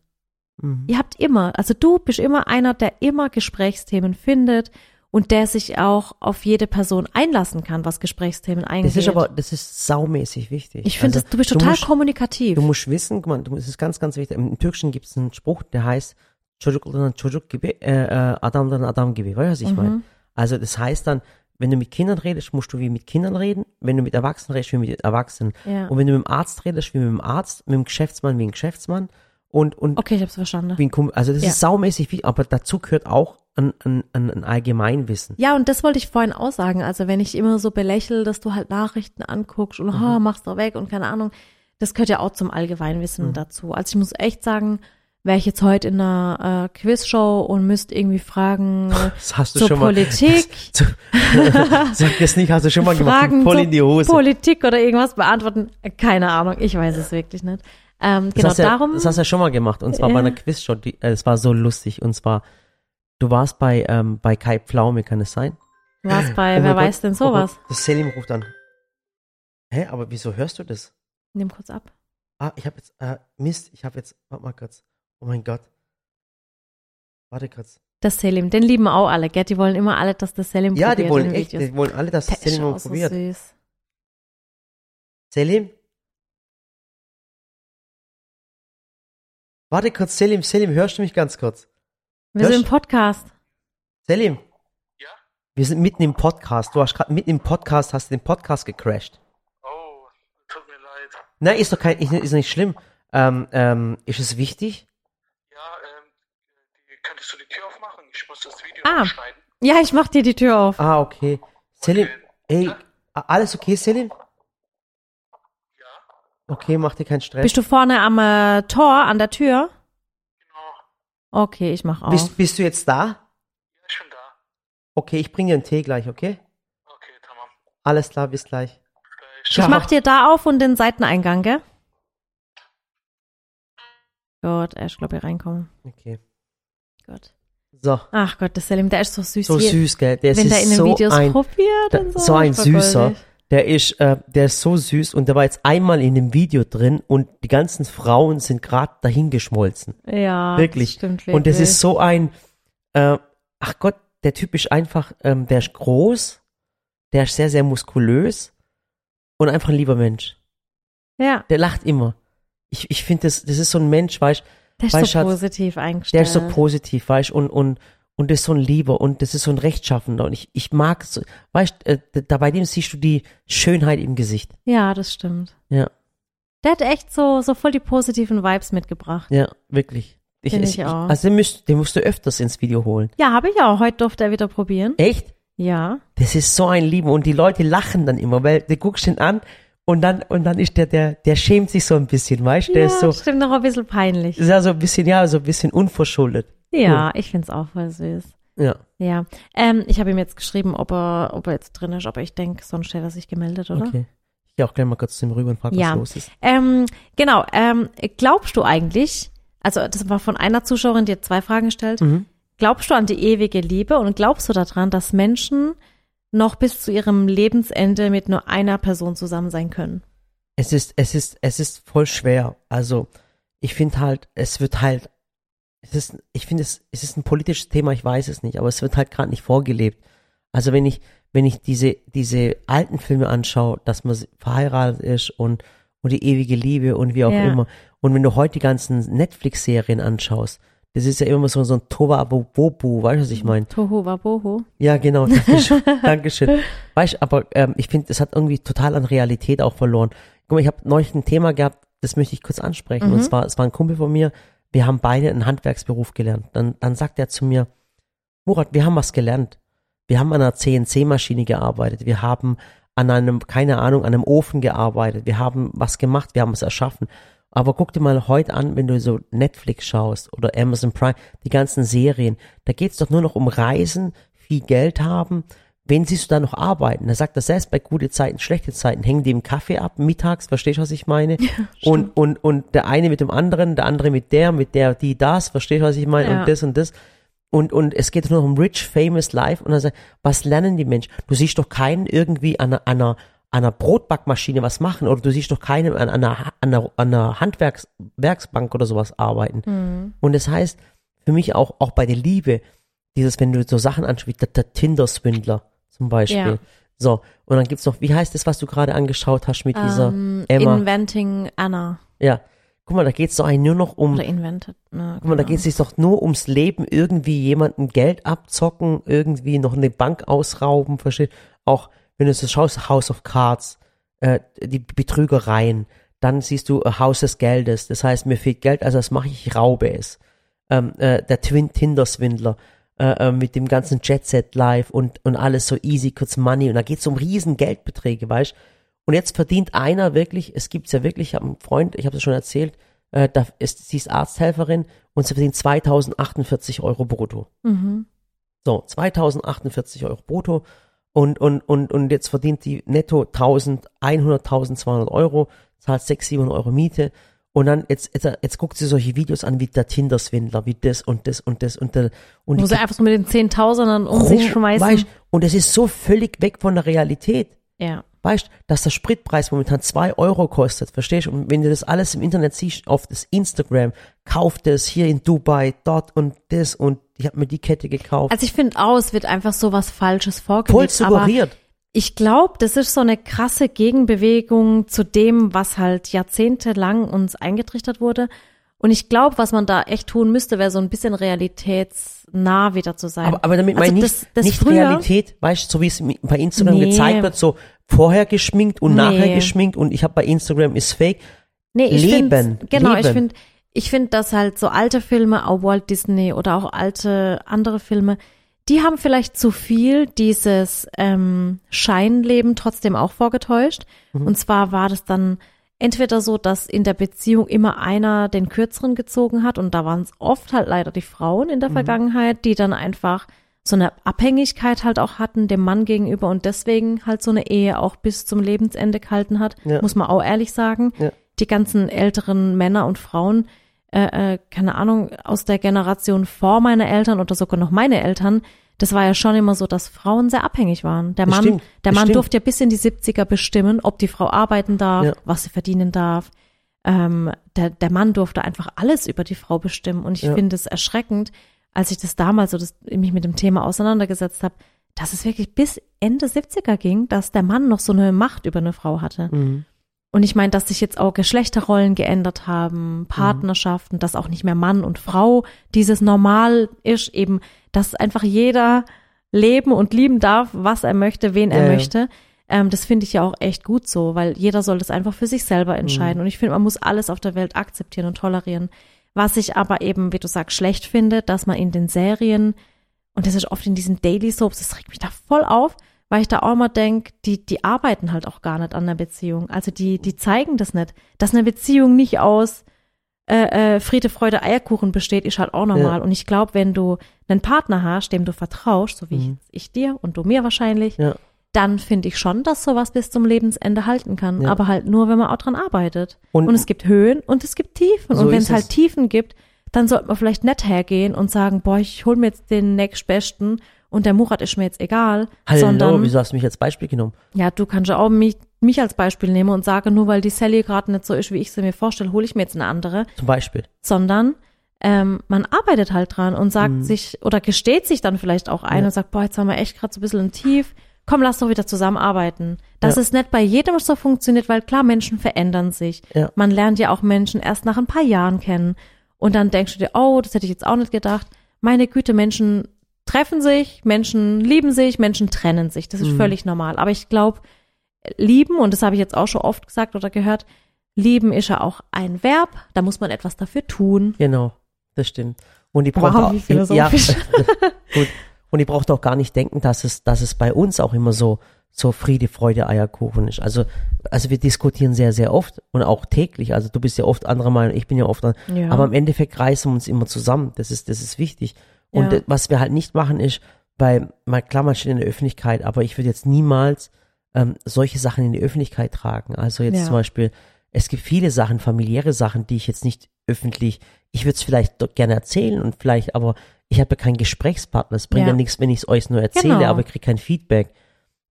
Mhm.
Ihr habt immer, also du bist immer einer, der immer Gesprächsthemen findet und der sich auch auf jede Person einlassen kann, was Gesprächsthemen eingeht.
Das ist aber, das ist saumäßig wichtig.
ich finde,
Also,
das- du bist total
musst,
kommunikativ.
Du musst wissen, guck mal, du, es ist ganz, ganz wichtig. Im Türkischen gibt es einen Spruch, der heißt, Çocuklardan çocuk gibi, äh, äh, Adamdan Adam gibi. Weißt du, was ich meine? Also, das heißt dann, wenn du mit Kindern redest, musst du wie mit Kindern reden. Wenn du mit Erwachsenen redest, wie mit Erwachsenen.
Ja.
Und wenn du mit dem Arzt redest, wie mit dem Arzt. Mit dem Geschäftsmann, wie ein Geschäftsmann. Und, und
Okay, ich hab's verstanden.
ein. Also, das
Ja.
ist saumäßig wichtig. Aber dazu gehört auch, ein, ein, ein, ein Allgemeinwissen.
Ja, und das wollte ich vorhin auch sagen. Also wenn ich immer so belächel, dass du halt Nachrichten anguckst und
Mhm.
ha, machst doch weg und keine Ahnung, das gehört ja auch zum Allgemeinwissen
Mhm.
dazu. Also ich muss echt sagen, wäre ich jetzt heute in einer äh, Quizshow und müsste irgendwie fragen äh,
Das hast du
zur
schon mal.
Politik,
Zu, sag das nicht, hast du schon mal gemacht.
Fragen
Voll
zur
in die Hose.
Politik oder irgendwas beantworten. Äh, Keine Ahnung, ich weiß es wirklich nicht. Ähm,
Das
genau
hast ja,
darum.
Das hast du ja schon mal gemacht. Und zwar
Ja.
bei einer Quizshow. Die, äh, es war so lustig. Und zwar, du warst bei, ähm, bei Kai Pflaume, kann es sein?
Was bei,
Oh
wer weiß
Gott,
denn
oh
sowas?
Gott, Das Selim ruft an. Hä, aber wieso hörst du das?
Nimm kurz ab.
Ah, ich habe jetzt, äh, Mist, ich habe jetzt, warte mal kurz. Oh mein Gott. Warte kurz.
Das Selim, den lieben auch alle, gell? Die wollen immer alle, dass das Selim
Ja,
probiert
die wollen echt,
Videos.
die wollen alle, dass das Selim mal
auch so
probiert.
süß.
Selim? Warte kurz, Selim, Selim, hörst du mich ganz kurz?
Wir sind im Podcast.
Selim?
Ja?
Wir sind mitten im Podcast. Du hast gerade mitten im Podcast, hast den Podcast gecrashed.
Oh, tut mir leid.
Nein, ist doch kein, ist ist nicht schlimm. Ähm, ähm, ist es wichtig?
Ja, ähm, könntest du die Tür aufmachen? Ich muss das Video
Ah.
abschneiden.
Ja, ich mach dir die Tür auf.
Ah, okay. Selim, ey,
Ja?
alles okay, Selim?
Ja,
Okay, mach dir keinen Stress.
Bist du vorne am äh, Tor an der Tür? Okay, ich mach auf.
bist, bist du jetzt da?
Ja, ich bin da.
Okay, ich bringe dir einen Tee gleich, okay?
Okay, tamam.
Alles klar, bis gleich.
Gleich.
Ciao.
ich mach dir da auf und den Seiteneingang, gell? Gut, ich glaube, hier reinkommen.
Okay.
Gut.
So,
Ach Gott, das Selim, der ist so süß.
so süß, gell? Der
Wenn
ist
der in den
so
Videos
ein,
probiert
da-
und so.
so ein süßer.
goldig.
Der ist, äh, der ist so süß und der war jetzt einmal in dem Video drin und die ganzen Frauen sind gerade dahin geschmolzen.
Ja,
Wirklich.
Stimmt
Und das
wirklich.
ist so ein, äh, ach Gott, der Typ ist einfach, ähm, der ist groß, der ist sehr, sehr muskulös und einfach ein lieber Mensch.
Ja,
Der lacht immer. Ich, ich finde, das, das ist so ein Mensch, weißt
der ist so positiv
der
eingestellt.
ist so positiv, weißt und, und, und das ist so ein Lieber und das ist so ein Rechtschaffender und ich, ich mag so, weißt äh, da bei dem siehst du die Schönheit im Gesicht.
Ja, das stimmt.
Ja,
Der hat echt so, so voll die positiven Vibes mitgebracht.
ja, wirklich. Ich,
Find
ich,
ich auch.
Also den musst, den musst du öfters ins Video holen.
Ja, habe ich auch. Heute durfte er wieder probieren.
Echt?
Ja.
Das ist so ein Lieber und die Leute lachen dann immer, weil du guckst ihn an und dann und dann ist der der der schämt sich so ein bisschen, weißt du? Der
ja,
ist so
stimmt noch ein bisschen peinlich.
ist ja so ein bisschen ja so ein bisschen unverschuldet.
Ja, ich find's auch voll süß.
Ja,
Ja. Ähm, ich habe ihm jetzt geschrieben, ob er, ob er jetzt drin ist, aber ich denke, sonst hätte er sich gemeldet, oder?
okay. Ich gehe auch gleich mal kurz zu ihm rüber und frage,
Ja.
was los ist.
Ähm, genau, ähm, glaubst du eigentlich, also das war von einer Zuschauerin, die hat zwei Fragen gestellt,
Mhm.
glaubst du an die ewige Liebe und glaubst du daran, dass Menschen noch bis zu ihrem Lebensende mit nur einer Person zusammen sein können?
Es ist es ist es ist voll schwer. Also ich finde halt, es wird halt es ist ich finde es es ist ein politisches Thema, ich weiß es nicht, aber es wird halt gerade nicht vorgelebt. Also wenn ich wenn ich diese diese alten Filme anschaue, dass man verheiratet ist und und die ewige Liebe und wie auch
Ja.
immer. Und wenn du heute die ganzen Netflix-Serien anschaust, das ist ja immer so, so ein Tova Bobu, weißt du, was ich meine?
Tohu wabohu.
Ja, genau, Dankeschön. Dankeschön. Weißt aber ähm, ich finde, es hat irgendwie total an Realität auch verloren. Guck mal, ich habe neulich ein Thema gehabt, das möchte ich kurz ansprechen. Und zwar, es war ein Kumpel von mir, wir haben beide einen Handwerksberuf gelernt. Dann, dann sagt er zu mir, Murat, wir haben was gelernt. Wir haben an einer CNC-Maschine gearbeitet. Wir haben an einem, keine Ahnung, an einem Ofen gearbeitet. Wir haben was gemacht, wir haben es erschaffen. Aber guck dir mal heute an, wenn du so Netflix schaust oder Amazon Prime, die ganzen Serien, da geht's doch nur noch um Reisen, viel Geld haben. Wen siehst du da noch arbeiten? Da sagt er selbst bei gute Zeiten, schlechte Zeiten, hängen die im Kaffee ab, mittags, verstehst du, was ich meine? und, und, und der eine mit dem anderen, der andere mit der, mit der, die, das, verstehst du, was ich meine?
Ja.
Und das und das. Und, und es geht nur um rich, famous life. Und sagt, was lernen die Menschen? Du siehst doch keinen irgendwie an einer, an einer, an einer Brotbackmaschine was machen oder du siehst doch keinen an einer, an einer, an einer Handwerksbank oder sowas arbeiten. Und das heißt, für mich auch, auch bei der Liebe, dieses, wenn du so Sachen wie der, der Tinder-Swindler zum Beispiel.
Ja.
So, und dann gibt's noch, wie heißt das, was du gerade angeschaut hast mit dieser
Ähm,
Emma?
Inventing Anna.
ja. Guck mal, da geht's doch eigentlich nur noch um,
Oder Invented. Ne,
Guck mal, da
genau.
geht es doch nur ums Leben, irgendwie jemandem Geld abzocken, irgendwie noch eine Bank ausrauben, versteht? Auch wenn du so schaust, House of Cards, äh, die Betrügereien, dann siehst du äh, Haus des Geldes, das heißt, mir fehlt Geld, also was mache ich? Ich raube es. Ähm, äh, der Twin Tinder-Swindler, äh, äh, mit dem ganzen Jet Set Live und, und alles so easy, kurz Money und da geht's um riesen Geldbeträge, weißt Und jetzt verdient einer wirklich, es gibt's ja wirklich, ich habe einen Freund, ich habe das schon erzählt, äh, da ist, sie ist Arzthelferin und sie verdient 2048 Euro brutto.
Mhm.
So, 2048 Euro brutto und, und, und, und jetzt verdient die netto 1100, 1200 Euro, zahlt 600, 700 Euro Miete und dann jetzt, jetzt, jetzt guckt sie solche Videos an wie der Tinder-Swindler, wie das und das und das und der, und
Muss er einfach so mit den Zehntausendern um sich schmeißen.
Weißt, und es ist so völlig weg von der Realität.
ja.
Weißt, dass der Spritpreis momentan zwei Euro kostet, verstehst du? Und wenn du das alles im Internet siehst, auf das Instagram, kauft das hier in Dubai, dort und das und ich habe mir die Kette gekauft.
Also ich finde auch, es wird einfach so was Falsches
Voll
vorgelebt. aber
suggeriert.
ich glaube, das ist so eine krasse Gegenbewegung zu dem, was halt jahrzehntelang uns eingetrichtert wurde. Und ich glaube, was man da echt tun müsste, wäre so ein bisschen realitätsnah wieder zu sein.
Aber, aber damit
Also
meine ich nicht,
das, das
nicht
früher,
Realität, weißt du, so wie es bei Instagram
Nee.
gezeigt wird, so vorher geschminkt und
Nee.
nachher geschminkt und ich habe bei Instagram ist fake.
Nee, ich
Leben,
genau, ich
Leben.
finde, ich finde, dass halt so alte Filme, auch Walt Disney oder auch alte andere Filme, die haben vielleicht zu viel dieses ähm, Scheinleben trotzdem auch vorgetäuscht.
Mhm.
Und zwar war das dann entweder so, dass in der Beziehung immer einer den kürzeren gezogen hat und da waren es oft halt leider die Frauen in der
Mhm.
Vergangenheit, die dann einfach so eine Abhängigkeit halt auch hatten dem Mann gegenüber und deswegen halt so eine Ehe auch bis zum Lebensende gehalten hat,
Ja.
muss man auch ehrlich sagen.
Ja.
Die ganzen älteren Männer und Frauen, äh, äh, keine Ahnung, aus der Generation vor meiner Eltern oder sogar noch meine Eltern, das war ja schon immer so, dass Frauen sehr abhängig waren. Der Mann,
stimmt,
der Mann
stimmt.
durfte ja bis in die 70er bestimmen, ob die Frau arbeiten darf,
Ja.
was sie verdienen darf. Ähm, der, der Mann durfte einfach alles über die Frau bestimmen. Und ich
Ja.
finde es erschreckend, als ich das damals so das, mich mit dem Thema auseinandergesetzt habe, dass es wirklich bis Ende 70er ging, dass der Mann noch so eine Macht über eine Frau hatte.
Mhm.
Und ich meine, dass sich jetzt auch Geschlechterrollen geändert haben, Partnerschaften, dass auch nicht mehr Mann und Frau dieses Normal ist, eben, dass einfach jeder leben und lieben darf, was er möchte, wen er
Ja, ja.
möchte. Ähm, das finde ich ja auch echt gut so, weil jeder soll das einfach für sich selber entscheiden. Und ich finde, man muss alles auf der Welt akzeptieren und tolerieren. Was ich aber eben, wie du sagst, schlecht finde, dass man in den Serien, und das ist oft in diesen Daily Soaps, das regt mich da voll auf, weil ich da auch immer denke, die, die arbeiten halt auch gar nicht an der Beziehung. Also die, die zeigen das nicht. Dass eine Beziehung nicht aus äh, äh, Friede, Freude, Eierkuchen besteht, ist halt auch normal. Und ich glaube, wenn du einen Partner hast, dem du vertraust, so wie
Mhm.
ich, ich dir und du mir wahrscheinlich,
Ja.
dann finde ich schon, dass sowas bis zum Lebensende halten kann.
Ja.
Aber halt nur, wenn man auch dran arbeitet.
Und-
Und, es gibt Höhen und es gibt Tiefen.
So
und wenn
ist
es halt. Tiefen gibt, dann sollte man vielleicht nicht hergehen und sagen, boah, ich hol mir jetzt den nächstbesten und der Murat ist mir jetzt egal.
Hallo,
sondern,
wieso hast du mich als Beispiel genommen?
ja, du kannst ja auch mich, mich als Beispiel nehmen und sagen, nur weil die Sally gerade nicht so ist, wie ich sie mir vorstelle, hole ich mir jetzt eine andere.
Zum Beispiel.
Sondern ähm, man arbeitet halt dran und sagt sich oder gesteht sich dann vielleicht auch ein
Mhm. Ja.
und sagt, boah, jetzt haben wir echt gerade so ein bisschen ein Tief. Komm, lass doch wieder zusammenarbeiten. Dass
Ja.
es nicht bei jedem so funktioniert, weil klar, Menschen verändern sich.
Ja.
Man lernt ja auch Menschen erst nach ein paar Jahren kennen. Und dann denkst du dir, oh, das hätte ich jetzt auch nicht gedacht. Meine Güte, Menschen treffen sich, Menschen lieben sich, Menschen trennen sich. Das ist
Mhm.
völlig normal. Aber ich glaube, lieben, und das habe ich jetzt auch schon oft gesagt oder gehört, lieben ist ja auch ein Verb, da muss man etwas dafür tun.
Genau, das stimmt. Und die
Wow,
braucht
wie
auch. Ja, gut. Und die braucht auch gar nicht denken, dass es, dass es bei uns auch immer so, so Friede, Freude, Eierkuchen ist. Also, also wir diskutieren sehr, sehr oft und auch täglich. Also du bist ja oft anderer Meinung, ich bin ja oft, an-
Ja.
aber im Endeffekt reißen wir uns immer zusammen. Das ist, das ist wichtig. Und
Ja.
was wir halt nicht machen ist, weil, mal klar, man steht in der Öffentlichkeit, aber ich würde jetzt niemals ähm, solche Sachen in die Öffentlichkeit tragen. Also jetzt
Ja.
zum Beispiel, es gibt viele Sachen, familiäre Sachen, die ich jetzt nicht öffentlich, ich würde es vielleicht doch gerne erzählen und vielleicht, aber ich habe ja keinen Gesprächspartner. Es bringt ja,
Ja.
nichts, wenn ich es euch nur erzähle,
Genau.
aber ich kriege kein Feedback.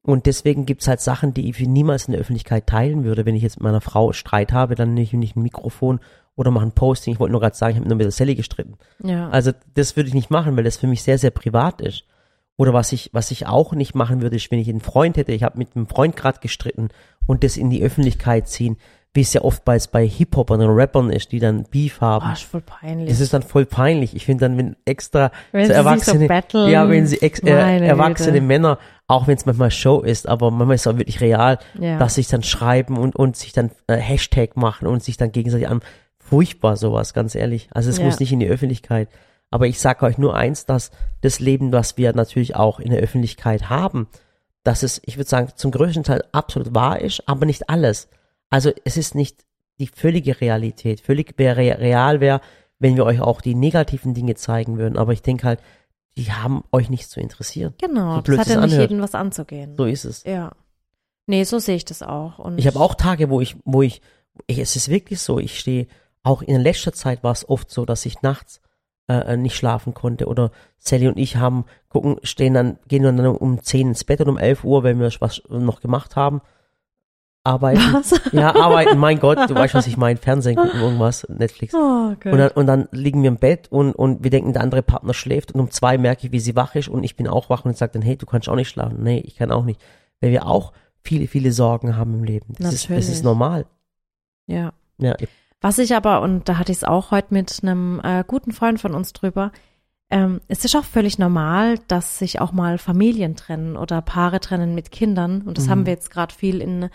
Und deswegen gibt's halt Sachen, die ich niemals in der Öffentlichkeit teilen würde. Wenn ich jetzt mit meiner Frau Streit habe, dann nehme ich nicht ein Mikrofon oder mache ein Posting. Ich wollte nur gerade sagen, ich habe nur mit der Sally gestritten.
ja.
Also das würde ich nicht machen, weil das für mich sehr, sehr privat ist. Oder was ich, was ich auch nicht machen würde, ist, wenn ich einen Freund hätte, ich habe mit einem Freund gerade gestritten und das in die Öffentlichkeit ziehen, wie es ja oft bei, Hip-Hopern und Rappern ist, die dann Beef haben.
oh, ist voll peinlich.
Das ist dann voll peinlich. Ich finde dann, wenn extra
Wenn
so
so
erwachsene,
battlen,
ja, wenn sie ex, äh, erwachsene
Güte.
Männer, auch wenn es manchmal Show ist, aber manchmal ist es auch wirklich real,
Ja.
dass sich dann schreiben und, und sich dann äh, Hashtag machen und sich dann gegenseitig an. Furchtbar sowas, ganz ehrlich. Also es
Ja.
muss nicht in die Öffentlichkeit. Aber ich sage euch nur eins, dass das Leben, was wir natürlich auch in der Öffentlichkeit haben, dass es, ich würde sagen, zum größten Teil absolut wahr ist, aber nicht alles. Also es ist nicht die völlige Realität. Völlig wäre real wäre, wenn wir euch auch die negativen Dinge zeigen würden. Aber ich denke halt, die haben euch nicht zu interessieren.
Genau,
So
das
blöd
hat
es
ja nicht
anhört.
jeden was anzugehen.
So ist es.
Ja. Nee, so sehe ich das auch. Und
Ich habe auch Tage, wo ich, wo ich, ich, es ist wirklich so, ich stehe, auch in letzter Zeit war es oft so, dass ich nachts äh, nicht schlafen konnte oder Sally und ich haben, gucken, stehen dann, gehen dann um 10 ins Bett und um 11 Uhr, wenn wir was noch gemacht haben, arbeiten.
Was?
Ja, arbeiten, mein Gott, du weißt, was ich meine, Fernsehen gucken, irgendwas, Netflix.
Oh, Gott.
Und dann, und dann liegen wir im Bett und, und wir denken, der andere Partner schläft und um zwei merke ich, wie sie wach ist und ich bin auch wach und sage dann, hey, du kannst auch nicht schlafen. Nee, ich kann auch nicht. Weil wir auch viele, viele Sorgen haben im Leben. Das, ist, das
Natürlich.
ist normal.
ja.
Ja,
Was ich aber, und da hatte ich es auch heute mit einem äh, guten Freund von uns drüber, ähm, es ist auch völlig normal, dass sich auch mal Familien trennen oder Paare trennen mit Kindern. Und das
Mhm.
haben wir jetzt gerade viel in,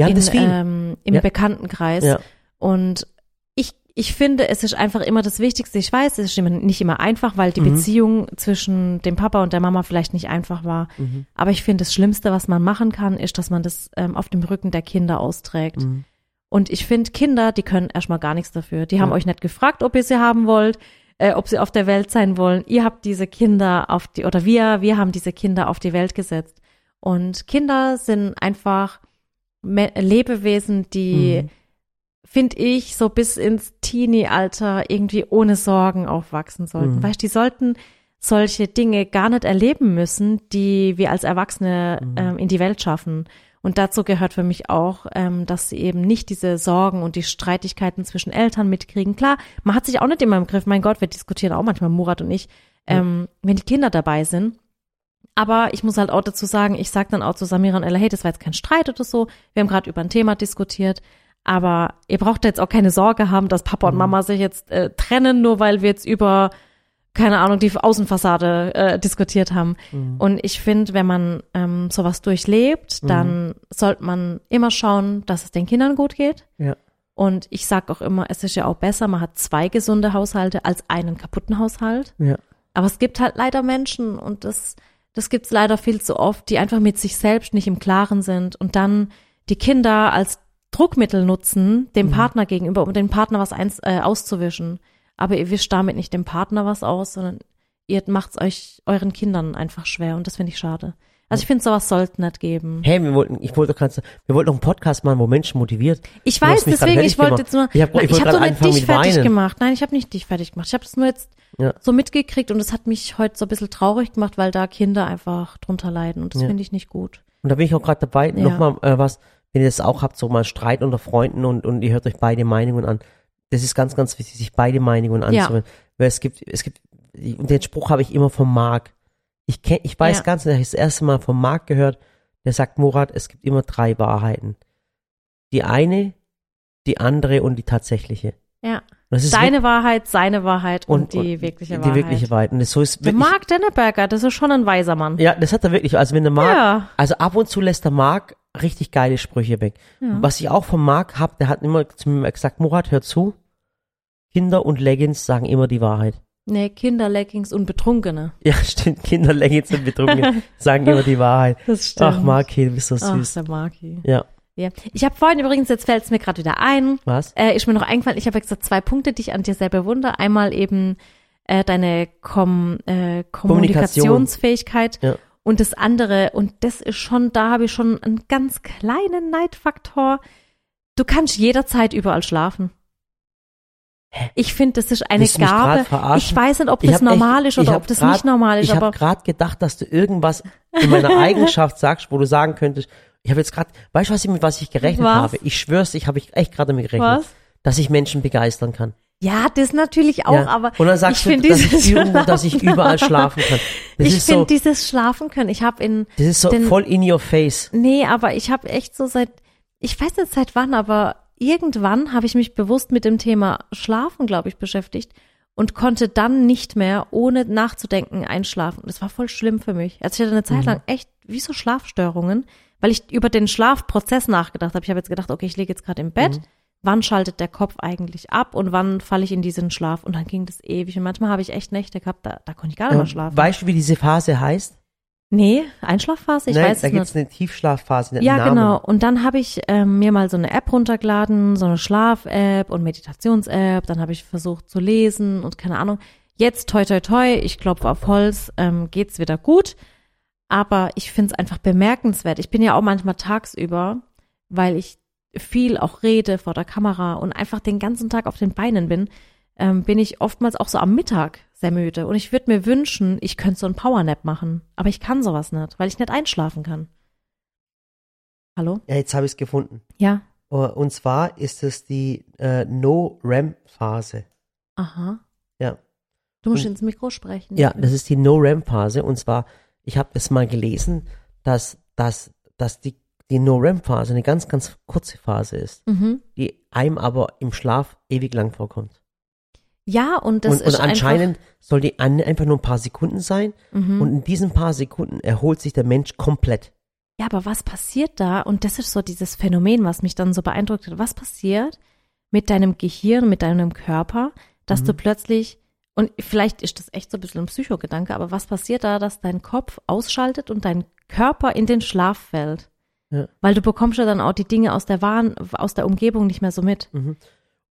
wir haben
in
das viel.
ähm, im
Ja.
Bekanntenkreis.
ja.
Und ich, ich finde, es ist einfach immer das Wichtigste. Ich weiß, es ist nicht immer einfach, weil die
Mhm.
Beziehung zwischen dem Papa und der Mama vielleicht nicht einfach war.
Mhm.
Aber ich finde, das Schlimmste, was man machen kann, ist, dass man das ähm, auf dem Rücken der Kinder austrägt.
Mhm.
Und ich finde, Kinder, die können erstmal gar nichts dafür. Die haben
Ja.
euch nicht gefragt, ob ihr sie haben wollt, äh, ob sie auf der Welt sein wollen. Ihr habt diese Kinder auf die, oder wir, wir haben diese Kinder auf die Welt gesetzt. Und Kinder sind einfach Me Lebewesen, die,
Mhm.
finde ich, so bis ins Teenie-Alter irgendwie ohne Sorgen aufwachsen sollten.
Mhm.
Weißt, die sollten solche Dinge gar nicht erleben müssen, die wir als Erwachsene
Mhm.
ähm, in die Welt schaffen. Und dazu gehört für mich auch, ähm, dass sie eben nicht diese Sorgen und die Streitigkeiten zwischen Eltern mitkriegen. Klar, man hat sich auch nicht immer im Griff. Mein Gott, wir diskutieren auch manchmal, Murat und ich, ähm, wenn die Kinder dabei sind. Aber ich muss halt auch dazu sagen, ich sag dann auch zu Samira und Ella, hey, das war jetzt kein Streit oder so. Wir haben gerade über ein Thema diskutiert. Aber ihr braucht jetzt auch keine Sorge haben, dass Papa und Mama sich jetzt äh, trennen, nur weil wir jetzt über, keine Ahnung, die Außenfassade äh, diskutiert haben. Und ich finde, wenn man ähm, sowas durchlebt, dann sollte man immer schauen, dass es den Kindern gut geht.
Ja.
Und ich sag auch immer, es ist ja auch besser, man hat zwei gesunde Haushalte als einen kaputten Haushalt.
Ja.
Aber es gibt halt leider Menschen und das, das gibt's leider viel zu oft, die einfach mit sich selbst nicht im Klaren sind und dann die Kinder als Druckmittel nutzen, dem
Mhm.
Partner gegenüber, um dem Partner was eins, äh, auszuwischen. Aber ihr wischt damit nicht dem Partner was aus, sondern ihr macht's euch euren Kindern einfach schwer und das finde ich schade. Also ich finde, sowas sollte nicht geben.
Hey, wir wollten, ich wollte doch ganz, wir wollten doch einen Podcast machen, wo Menschen motiviert.
Ich weiß, deswegen, ich wollte
gemacht.
jetzt nur,
Ich hab-
Nein,
ich wollte
hab doch nicht dich fertig
Weinen.
gemacht. Nein, ich habe nicht dich fertig gemacht. Ich habe das nur jetzt
Ja.
so mitgekriegt und es hat mich heute so ein bisschen traurig gemacht, weil da Kinder einfach drunter leiden und das
Ja.
finde ich nicht gut.
Und da bin ich auch gerade dabei,
Ja.
nochmal äh, was, wenn ihr das auch habt, so mal Streit unter Freunden und, und ihr hört euch beide Meinungen an. Das ist ganz, ganz wichtig, sich beide Meinungen
Ja.
anzuhören. Weil es gibt, es gibt, und den Spruch habe ich immer vom Marc. Ich kenn, ich weiß
Ja.
ganz, ich habe das erste Mal vom Marc gehört, der sagt, Murat, es gibt immer drei Wahrheiten. Die eine, die andere und die tatsächliche.
Ja.
Und das ist
Deine Wahrheit, seine Wahrheit und,
und,
die
und
wirkliche
die
Wahrheit.
wirkliche Wahrheit. Und das so ist
Der
wirklich,
Mark Denneberger, das ist schon ein weiser Mann.
ja, das hat er wirklich. Also wenn der Marc,
Ja.
also ab und zu lässt der Marc richtig geile Sprüche weg. Was ich auch vom Marc hab, der hat immer zu mir gesagt, Murat, hör zu. Kinder und Leggings sagen immer die Wahrheit.
Nee, Kinderleggings und Betrunkene.
Ja, stimmt. Kinder, Leggings und Betrunken sagen immer die Wahrheit.
Das
Ach, Marc, hey, du bist so
Ach,
süß.
der Marki.
Ja.
Ja. Ich habe vorhin übrigens, jetzt fällt es mir gerade wieder ein,
Was?
äh, ist mir noch eingefallen, ich habe ja gesagt, zwei Punkte, die ich an dir sehr bewundere. Einmal eben äh, deine Kom äh, Kommunikationsfähigkeit
Ja.
und das andere, und das ist schon, da habe ich schon einen ganz kleinen Neidfaktor. Du kannst jederzeit überall schlafen. Ich finde, das ist eine Gabe. Ich weiß nicht, ob das
hab echt-
normal ist oder ob das
grad-
nicht normal ist,
Ich habe gerade gedacht, dass du irgendwas in meiner Eigenschaft sagst, wo du sagen könntest, ich habe jetzt gerade, weißt du, was ich, mit was ich gerechnet
Was?
habe? Ich schwör's, ich habe ich echt gerade damit gerechnet,
Was?
dass ich Menschen begeistern kann.
ja, das natürlich auch,
ja.
aber
Und dann sagst
ich
du,
finde
dass
dieses
ich, irgendwo, dass ich überall schlafen kann. Das
ich finde
so,
dieses Schlafen können. Ich habe in
das ist so
den-
voll in your face.
Nee, aber ich habe echt so seit, ich weiß nicht seit wann, aber irgendwann habe ich mich bewusst mit dem Thema Schlafen, glaube ich, beschäftigt und konnte dann nicht mehr, ohne nachzudenken, einschlafen. Das war voll schlimm für mich. Also ich hatte eine Zeit lang echt wie so Schlafstörungen, weil ich über den Schlafprozess nachgedacht habe. Ich habe jetzt gedacht, okay, ich liege jetzt gerade im Bett, wann schaltet der Kopf eigentlich ab und wann falle ich in diesen Schlaf und dann ging das ewig und manchmal habe ich echt Nächte gehabt, da, da konnte ich gar nicht mehr schlafen.
Weißt du, wie diese Phase heißt?
Nee, Einschlafphase, ich
Nein,
weiß
da
es
gibt's
nicht.
eine Tiefschlafphase. einen
Ja,
Namen.
genau. Und dann habe ich ähm, mir mal so eine App runtergeladen, so eine Schlaf-App und Meditations-App. Dann habe ich versucht zu lesen und keine Ahnung. Jetzt, toi, toi, toi, ich klopfe auf Holz, ähm, geht's wieder gut. Aber ich finde es einfach bemerkenswert. Ich bin ja auch manchmal tagsüber, weil ich viel auch rede vor der Kamera und einfach den ganzen Tag auf den Beinen bin, ähm, bin ich oftmals auch so am Mittag sehr müde. Und ich würde mir wünschen, ich könnte so einen Powernap machen. Aber ich kann sowas nicht, weil ich nicht einschlafen kann. Hallo?
Ja, jetzt habe ich es gefunden.
Ja.
Äh, Und zwar ist es die äh, No-REM-Phase.
Aha.
Ja.
Du musst
Und-
ins Mikro sprechen.
Ja, das ist die No-REM-Phase. Und zwar, ich habe das mal gelesen, dass, dass, dass die, die No-REM-Phase eine ganz, ganz kurze Phase ist,
Mhm.
die einem aber im Schlaf ewig lang vorkommt.
Ja, und das
und,
ist
und anscheinend soll die an- einfach nur ein paar Sekunden sein.
einfach, mhm.
Und in diesen paar Sekunden erholt sich der Mensch komplett.
Ja, aber was passiert da? Und das ist so dieses Phänomen, was mich dann so beeindruckt hat. Was passiert mit deinem Gehirn, mit deinem Körper, dass
Mhm.
du plötzlich, und vielleicht ist das echt so ein bisschen ein Psychogedanke, aber was passiert da, dass dein Kopf ausschaltet und dein Körper in den Schlaf fällt?
Ja.
Weil du bekommst ja dann auch die Dinge aus der Wahn, aus der Umgebung nicht mehr so mit.
Mhm.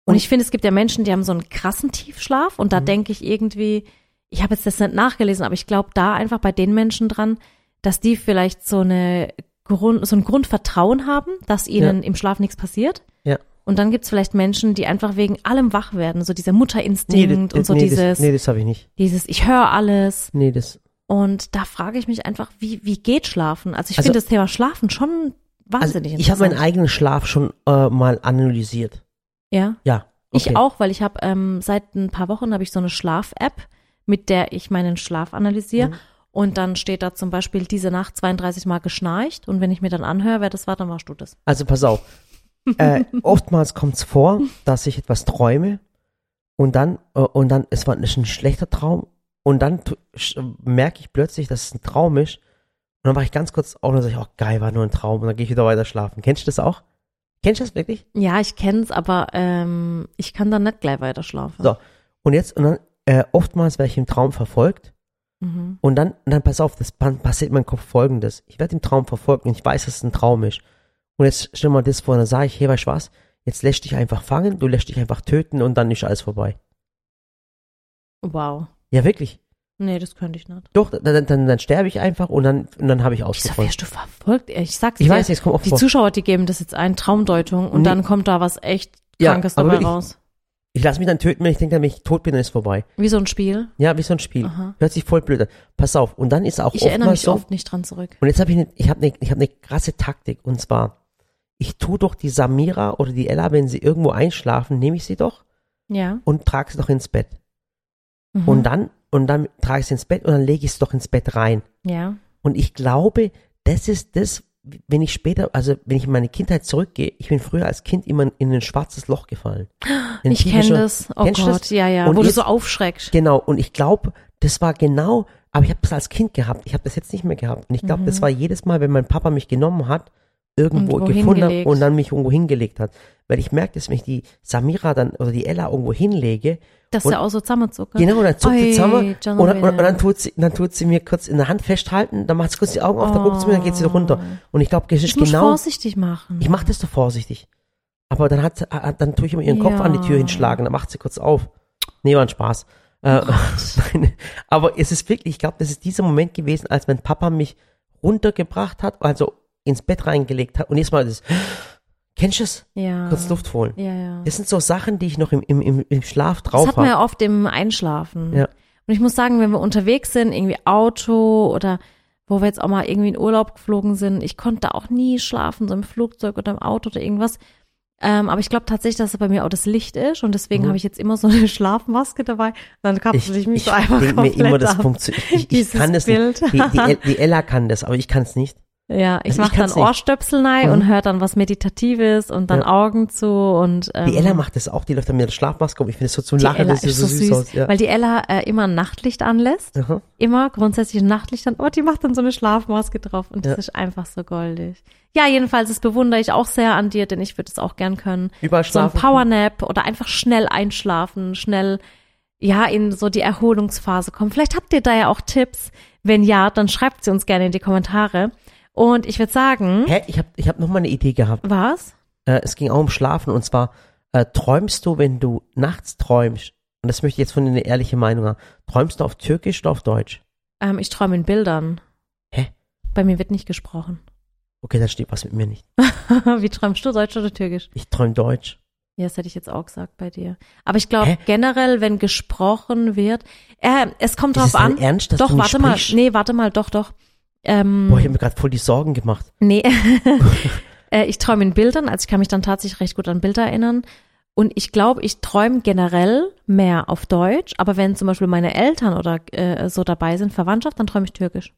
Und ich finde, es gibt ja Menschen, die haben so einen krassen Tiefschlaf und da
Mhm.
denke ich irgendwie, ich habe jetzt das nicht nachgelesen, aber ich glaube da einfach bei den Menschen dran, dass die vielleicht so eine Grund, so ein Grundvertrauen haben, dass ihnen im Schlaf nichts passiert.
Ja.
Und dann gibt's vielleicht Menschen, die einfach wegen allem wach werden, so dieser Mutterinstinkt und so
nee,
dieses,
das, nee, das habe ich nicht.
dieses, ich höre alles.
Nee, das.
Und da frage ich mich einfach, wie, wie geht Schlafen? Also ich
Also-
finde das Thema Schlafen schon
Also
wahnsinnig
ich habe meinen eigenen Schlaf schon äh, mal analysiert.
Ja.
Ja.
Ich
okay.
auch, weil ich habe ähm, seit ein paar Wochen habe ich so eine Schlaf-App, mit der ich meinen Schlaf analysiere.
Mhm.
Und dann steht da zum Beispiel diese Nacht 32 Mal geschnarcht. Und wenn ich mir dann anhöre, wer das war, dann warst du das.
Also pass auf. äh, oftmals kommt es vor, dass ich etwas träume und dann äh, und dann es war ein schlechter Traum und dann merke ich plötzlich, dass es ein Traum ist und dann war ich ganz kurz auf und dann sage ich, oh geil, war nur ein Traum und dann gehe ich wieder weiter schlafen. Kennst du das auch? Kennst du das wirklich?
Ja, ich kenn's, aber ähm, ich kann dann nicht gleich weiter schlafen.
So. Und jetzt und dann äh, oftmals werde ich im Traum verfolgt
Mhm.
und dann und dann pass auf, das pa- passiert in meinem Kopf folgendes. Ich werde im Traum verfolgt und ich weiß, dass es ein Traum ist. Und jetzt stell mal das vor, dann sage ich, hey, weißt du was? Jetzt lässt dich einfach fangen, du lässt dich einfach töten und dann ist alles vorbei.
Wow.
Ja, wirklich.
Nee, das könnte ich nicht.
Doch, dann, dann, dann, sterbe ich einfach und dann, und dann habe ich
Wieso
ausgefolgt.
wirst du verfolgt? Ich sag's
Ich
dir,
weiß, es kommt auch
die
vor.
Zuschauer, die geben das jetzt ein, Traumdeutung. Und
Nee.
dann kommt da was echt
Ja,
Krankes
aber
dabei
wirklich-
raus.
Ich lasse mich dann töten, wenn ich denke, wenn ich tot bin, dann ist vorbei.
Wie so ein Spiel.
Ja, wie so ein Spiel.
Aha.
Hört sich voll blöd an. Pass auf. Und dann ist auch
Ich erinnere mich
so.
oft nicht dran zurück.
Und jetzt habe ich eine, ich habe eine, ich habe eine krasse Taktik. Und zwar, ich tue doch die Samira oder die Ella, wenn sie irgendwo einschlafen, nehme ich sie doch
Ja.
und trage sie doch ins Bett.
Mhm.
Und dann, und dann trage ich sie ins Bett und dann lege ich sie doch ins Bett rein.
ja.
Und ich glaube, das ist das, wenn ich später, also wenn ich in meine Kindheit zurückgehe, ich bin früher als Kind immer in ein schwarzes Loch gefallen. In
Ich kenne das. Oh
du
Gott,
das?
ja, ja.
Und
wo du
jetzt-
so aufschreckst.
Genau, und ich glaube, das war genau, aber ich habe das als Kind gehabt. Ich habe das jetzt nicht mehr gehabt. Und ich glaube, das war jedes Mal, wenn mein Papa mich genommen hat, irgendwo
Irgendwo
gefunden hat
hingelegt.
und dann mich irgendwo hingelegt hat. Weil ich merke, dass mich die Samira dann oder die Ella irgendwo hinlege.
Dass
und-
der auch so zusammenzuckt.
Genau, und dann zuckt sie zusammen und, dann- und, und dann tut sie, dann tut sie mir kurz in der Hand festhalten, dann macht sie kurz die Augen auf, dann guckt sie mir, dann geht sie runter. Und ich glaube,
du
genau,
vorsichtig machen.
ich mache das so vorsichtig. Aber dann hat, ah, dann tue ich immer ihren Kopf
Ja.
an die Tür hinschlagen, dann macht sie kurz auf. Nee, war ein Spaß. Äh, nein, aber es ist wirklich, ich glaube, das ist dieser Moment gewesen, als mein Papa mich runtergebracht hat, also ins Bett reingelegt hat und jetzt mal das, kennst du es?
ja.
Kurz Luft holen.
Ja, ja.
Das sind so Sachen, die ich noch im, im, im, im Schlaf drauf
Das hat man
habe.
ja oft im Einschlafen.
Ja.
Und ich muss sagen, wenn wir unterwegs sind, irgendwie Auto oder wo wir jetzt auch mal irgendwie in Urlaub geflogen sind, ich konnte da auch nie schlafen, so im Flugzeug oder im Auto oder irgendwas. Ähm, aber ich glaube tatsächlich, dass es bei mir auch das Licht ist und deswegen
Mhm.
habe ich jetzt immer so eine Schlafmaske dabei. Dann kapsel ich, mich so einfach
denk mir
komplett
immer, das
ab.
Ich, ich
Dieses
kann das
Bild.
nicht. Die, die, die Ella kann das, aber ich kann es nicht.
Ja, ich
Also
mache dann. Ohrstöpsel rein
Mhm.
und höre dann was Meditatives und dann
Ja.
Augen zu und ähm,
Die Ella macht das auch, die läuft dann mit der Schlafmaske um. Ich finde es so zum Lachen,
Ella
das
ist
so
so
süß, aus. Ja.
weil die Ella äh, immer ein Nachtlicht anlässt.
Aha.
Immer grundsätzlich ein Nachtlicht an. Oh, die macht dann so eine Schlafmaske drauf und das
Ja.
ist einfach so goldig. Ja, jedenfalls, das bewundere ich auch sehr an dir, denn ich würde es auch gern können.
Überall
So ein
schlafen.
Powernap oder einfach schnell einschlafen, schnell ja in so die Erholungsphase kommen. Vielleicht habt ihr da ja auch Tipps. Wenn ja, dann schreibt sie uns gerne in die Kommentare. Und ich würde sagen,
Hä, ich habe ich hab noch mal eine Idee gehabt.
was?
Äh, es ging auch um Schlafen und zwar äh, träumst du, wenn du nachts träumst, und das möchte ich jetzt von dir eine ehrliche Meinung haben, träumst du auf Türkisch oder auf Deutsch?
Ähm, ich träume in Bildern.
Hä?
Bei mir wird nicht gesprochen.
Okay, dann steht was mit mir nicht.
Wie träumst du, Deutsch oder Türkisch?
Ich träume Deutsch.
Ja, das hätte ich jetzt auch gesagt bei dir. Aber ich glaube generell, wenn gesprochen wird, äh, es kommt
Ist
drauf an.
Ernst, dass
doch,
du nicht
warte mal.
sprichst?
Nee, warte mal, doch, doch. Ähm,
Boah, ich habe mir gerade voll die Sorgen gemacht.
Nee. Äh, ich träume in Bildern, also ich kann mich dann tatsächlich recht gut an Bilder erinnern. Und ich glaube, ich träume generell mehr auf Deutsch, aber wenn zum Beispiel meine Eltern oder äh, so dabei sind, Verwandtschaft, dann träume ich Türkisch.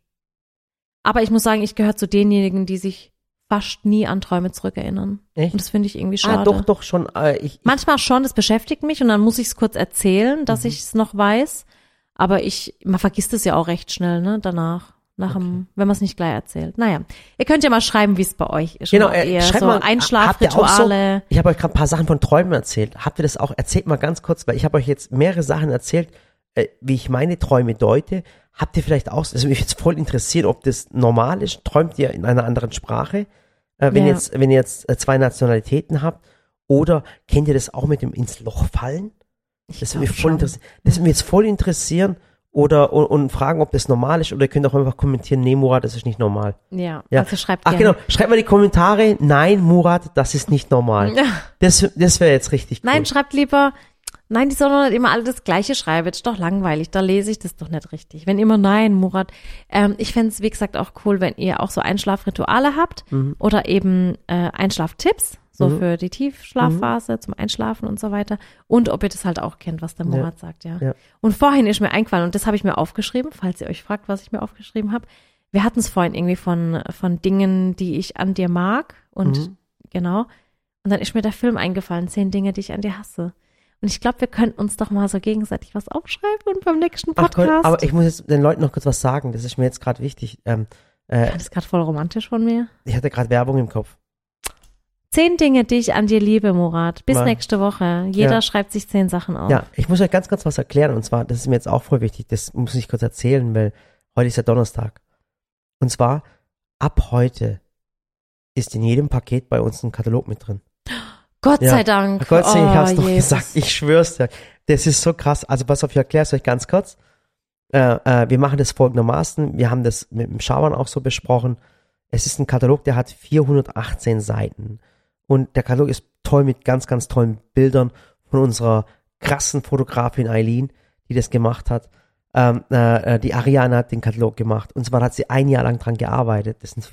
Aber ich muss sagen, ich gehöre zu denjenigen, die sich fast nie an Träume zurückerinnern.
Echt?
Und das finde ich irgendwie schade.
Ah, doch, doch, schon. Äh, ich,
Manchmal schon, das beschäftigt mich und dann muss ich es kurz erzählen, dass
Mhm.
ich es noch weiß. Aber ich, man vergisst es ja auch recht schnell, ne, danach. Nach dem, wenn man es nicht gleich erzählt. Naja, ihr könnt ja mal schreiben, wie es bei euch ist.
Genau, äh, schreibt
so
mal, auch so-
Einschlafrituale.
Ich habe euch gerade ein paar Sachen von Träumen erzählt. Habt ihr das auch? Erzählt mal ganz kurz, weil ich habe euch jetzt mehrere Sachen erzählt, äh, wie ich meine Träume deute. Habt ihr vielleicht auch, das würde mich jetzt voll interessieren, ob das normal ist. Träumt ihr in einer anderen Sprache? Äh, wenn,
Ja.
jetzt, wenn ihr jetzt äh, zwei Nationalitäten habt. Oder kennt ihr das auch mit dem ins Loch fallen? Das würde mich voll interessieren. Das würde mich jetzt voll interessieren. Oder und, und fragen, ob das normal ist. Oder ihr könnt auch einfach kommentieren, nee, Murat, das ist nicht normal.
Ja,
Ja.
also schreibt
Ach
gerne.
genau, schreibt mal die Kommentare, nein, Murat, das ist nicht normal.
Ja.
Das, das wäre jetzt richtig cool.
Nein, schreibt lieber, nein, die sollen doch nicht immer alle das Gleiche schreiben. Das ist doch langweilig. Da lese ich das doch nicht richtig. Wenn immer nein, Murat. Ähm, ich fände es, wie gesagt, auch cool, wenn ihr auch so Einschlafrituale habt
Mhm.
oder eben äh, Einschlaftipps, so für die Tiefschlafphase, zum Einschlafen und so weiter. Und ob ihr das halt auch kennt, was der Murat sagt, ja.
Ja.
Und vorhin ist mir eingefallen, und das habe ich mir aufgeschrieben, falls ihr euch fragt, was ich mir aufgeschrieben habe. Wir hatten es vorhin irgendwie von, von Dingen, die ich an dir mag. Und
Mhm.
genau. Und dann ist mir der Film eingefallen, zehn Dinge, die ich an dir hasse. Und ich glaube, wir könnten uns doch mal so gegenseitig was aufschreiben und beim nächsten
Ach
Podcast.
Gott, aber ich muss jetzt den Leuten noch kurz was sagen, das ist mir jetzt gerade wichtig. Ähm, äh,
das ist gerade voll romantisch von mir.
ich hatte gerade Werbung im Kopf.
Zehn Dinge, die ich an dir liebe, Murat. Bis
Mal.
nächste Woche. Jeder
Ja.
schreibt sich zehn Sachen auf.
Ja, ich muss euch ganz kurz was erklären und zwar, das ist mir jetzt auch voll wichtig, das muss ich kurz erzählen, weil heute ist ja Donnerstag. Und zwar, ab heute ist in jedem Paket bei uns ein Katalog mit drin.
Gott
Ja.
sei Dank.
Gott sei Dank, ich
Oh,
hab's doch
Jesus.
gesagt, ich schwör's dir. Das ist so krass. Also pass auf, ich erkläre es euch ganz kurz. Äh, äh, wir machen das folgendermaßen. Wir haben das mit dem Schaban auch so besprochen. Es ist ein Katalog, der hat 418 Seiten. Und der Katalog ist toll mit ganz, ganz tollen Bildern von unserer krassen Fotografin Eileen, die das gemacht hat. Ähm, äh, äh, die Ariane hat den Katalog gemacht. Und zwar hat sie ein Jahr lang dran gearbeitet. Das sind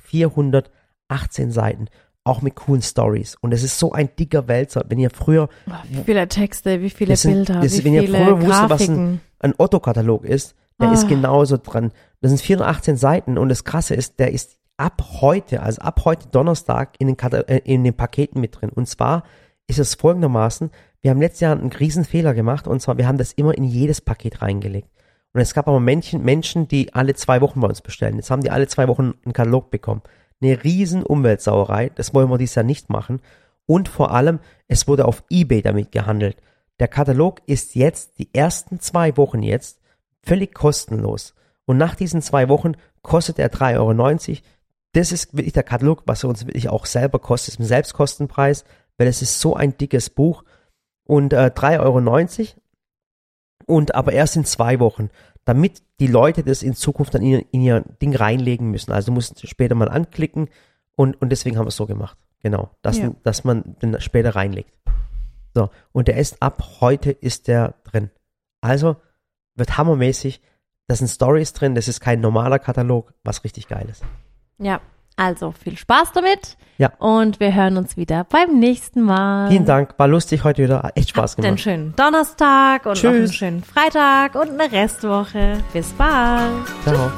418 Seiten. Auch mit coolen Stories. Und es ist so ein dicker Wälzer. Wenn ihr früher
wie viele Texte, wie viele
sind-
Bilder,
das-
wie
wenn ihr
viele
früher wusstet, was
Grafiken.
ein Otto-Katalog ist, der
Ah.
ist genauso dran. Das sind 418 Seiten und das Krasse ist, der ist ab heute, also ab heute Donnerstag in den, Kata- äh, in den Paketen mit drin. Und zwar ist es folgendermaßen, wir haben letztes Jahr einen riesen Fehler gemacht und zwar, wir haben das immer in jedes Paket reingelegt. Und es gab aber Menschen, Menschen, die alle zwei Wochen bei uns bestellen. Jetzt haben die alle zwei Wochen einen Katalog bekommen. Eine riesen Umweltsauerei, das wollen wir dieses Jahr nicht machen. Und vor allem, es wurde auf Ebay damit gehandelt. Der Katalog ist jetzt, die ersten zwei Wochen jetzt, völlig kostenlos. Und nach diesen zwei Wochen kostet er 3,90 Euro. Das ist wirklich der Katalog, was er uns wirklich auch selber kostet, ist ein Selbstkostenpreis, weil es ist so ein dickes Buch. Und äh, 3,90 Euro. Und aber erst in zwei Wochen, damit die Leute das in Zukunft dann in, ihr- in ihr Ding reinlegen müssen. Also du musst später mal anklicken und, und deswegen haben wir es so gemacht. Genau, dass,
Ja.
dass man den später reinlegt. So, und der ist ab heute ist der drin. Also wird hammermäßig. Da sind Stories drin, das ist kein normaler Katalog, was richtig geil ist.
Ja, also viel Spaß damit.
Ja.
Und wir hören uns wieder beim nächsten Mal.
Vielen Dank, war lustig heute wieder, hat echt Spaß
Habt einen
gemacht.
schönen Donnerstag und noch einen
Tschüss.
schönen Freitag und eine Restwoche. Bis bald.
Ciao.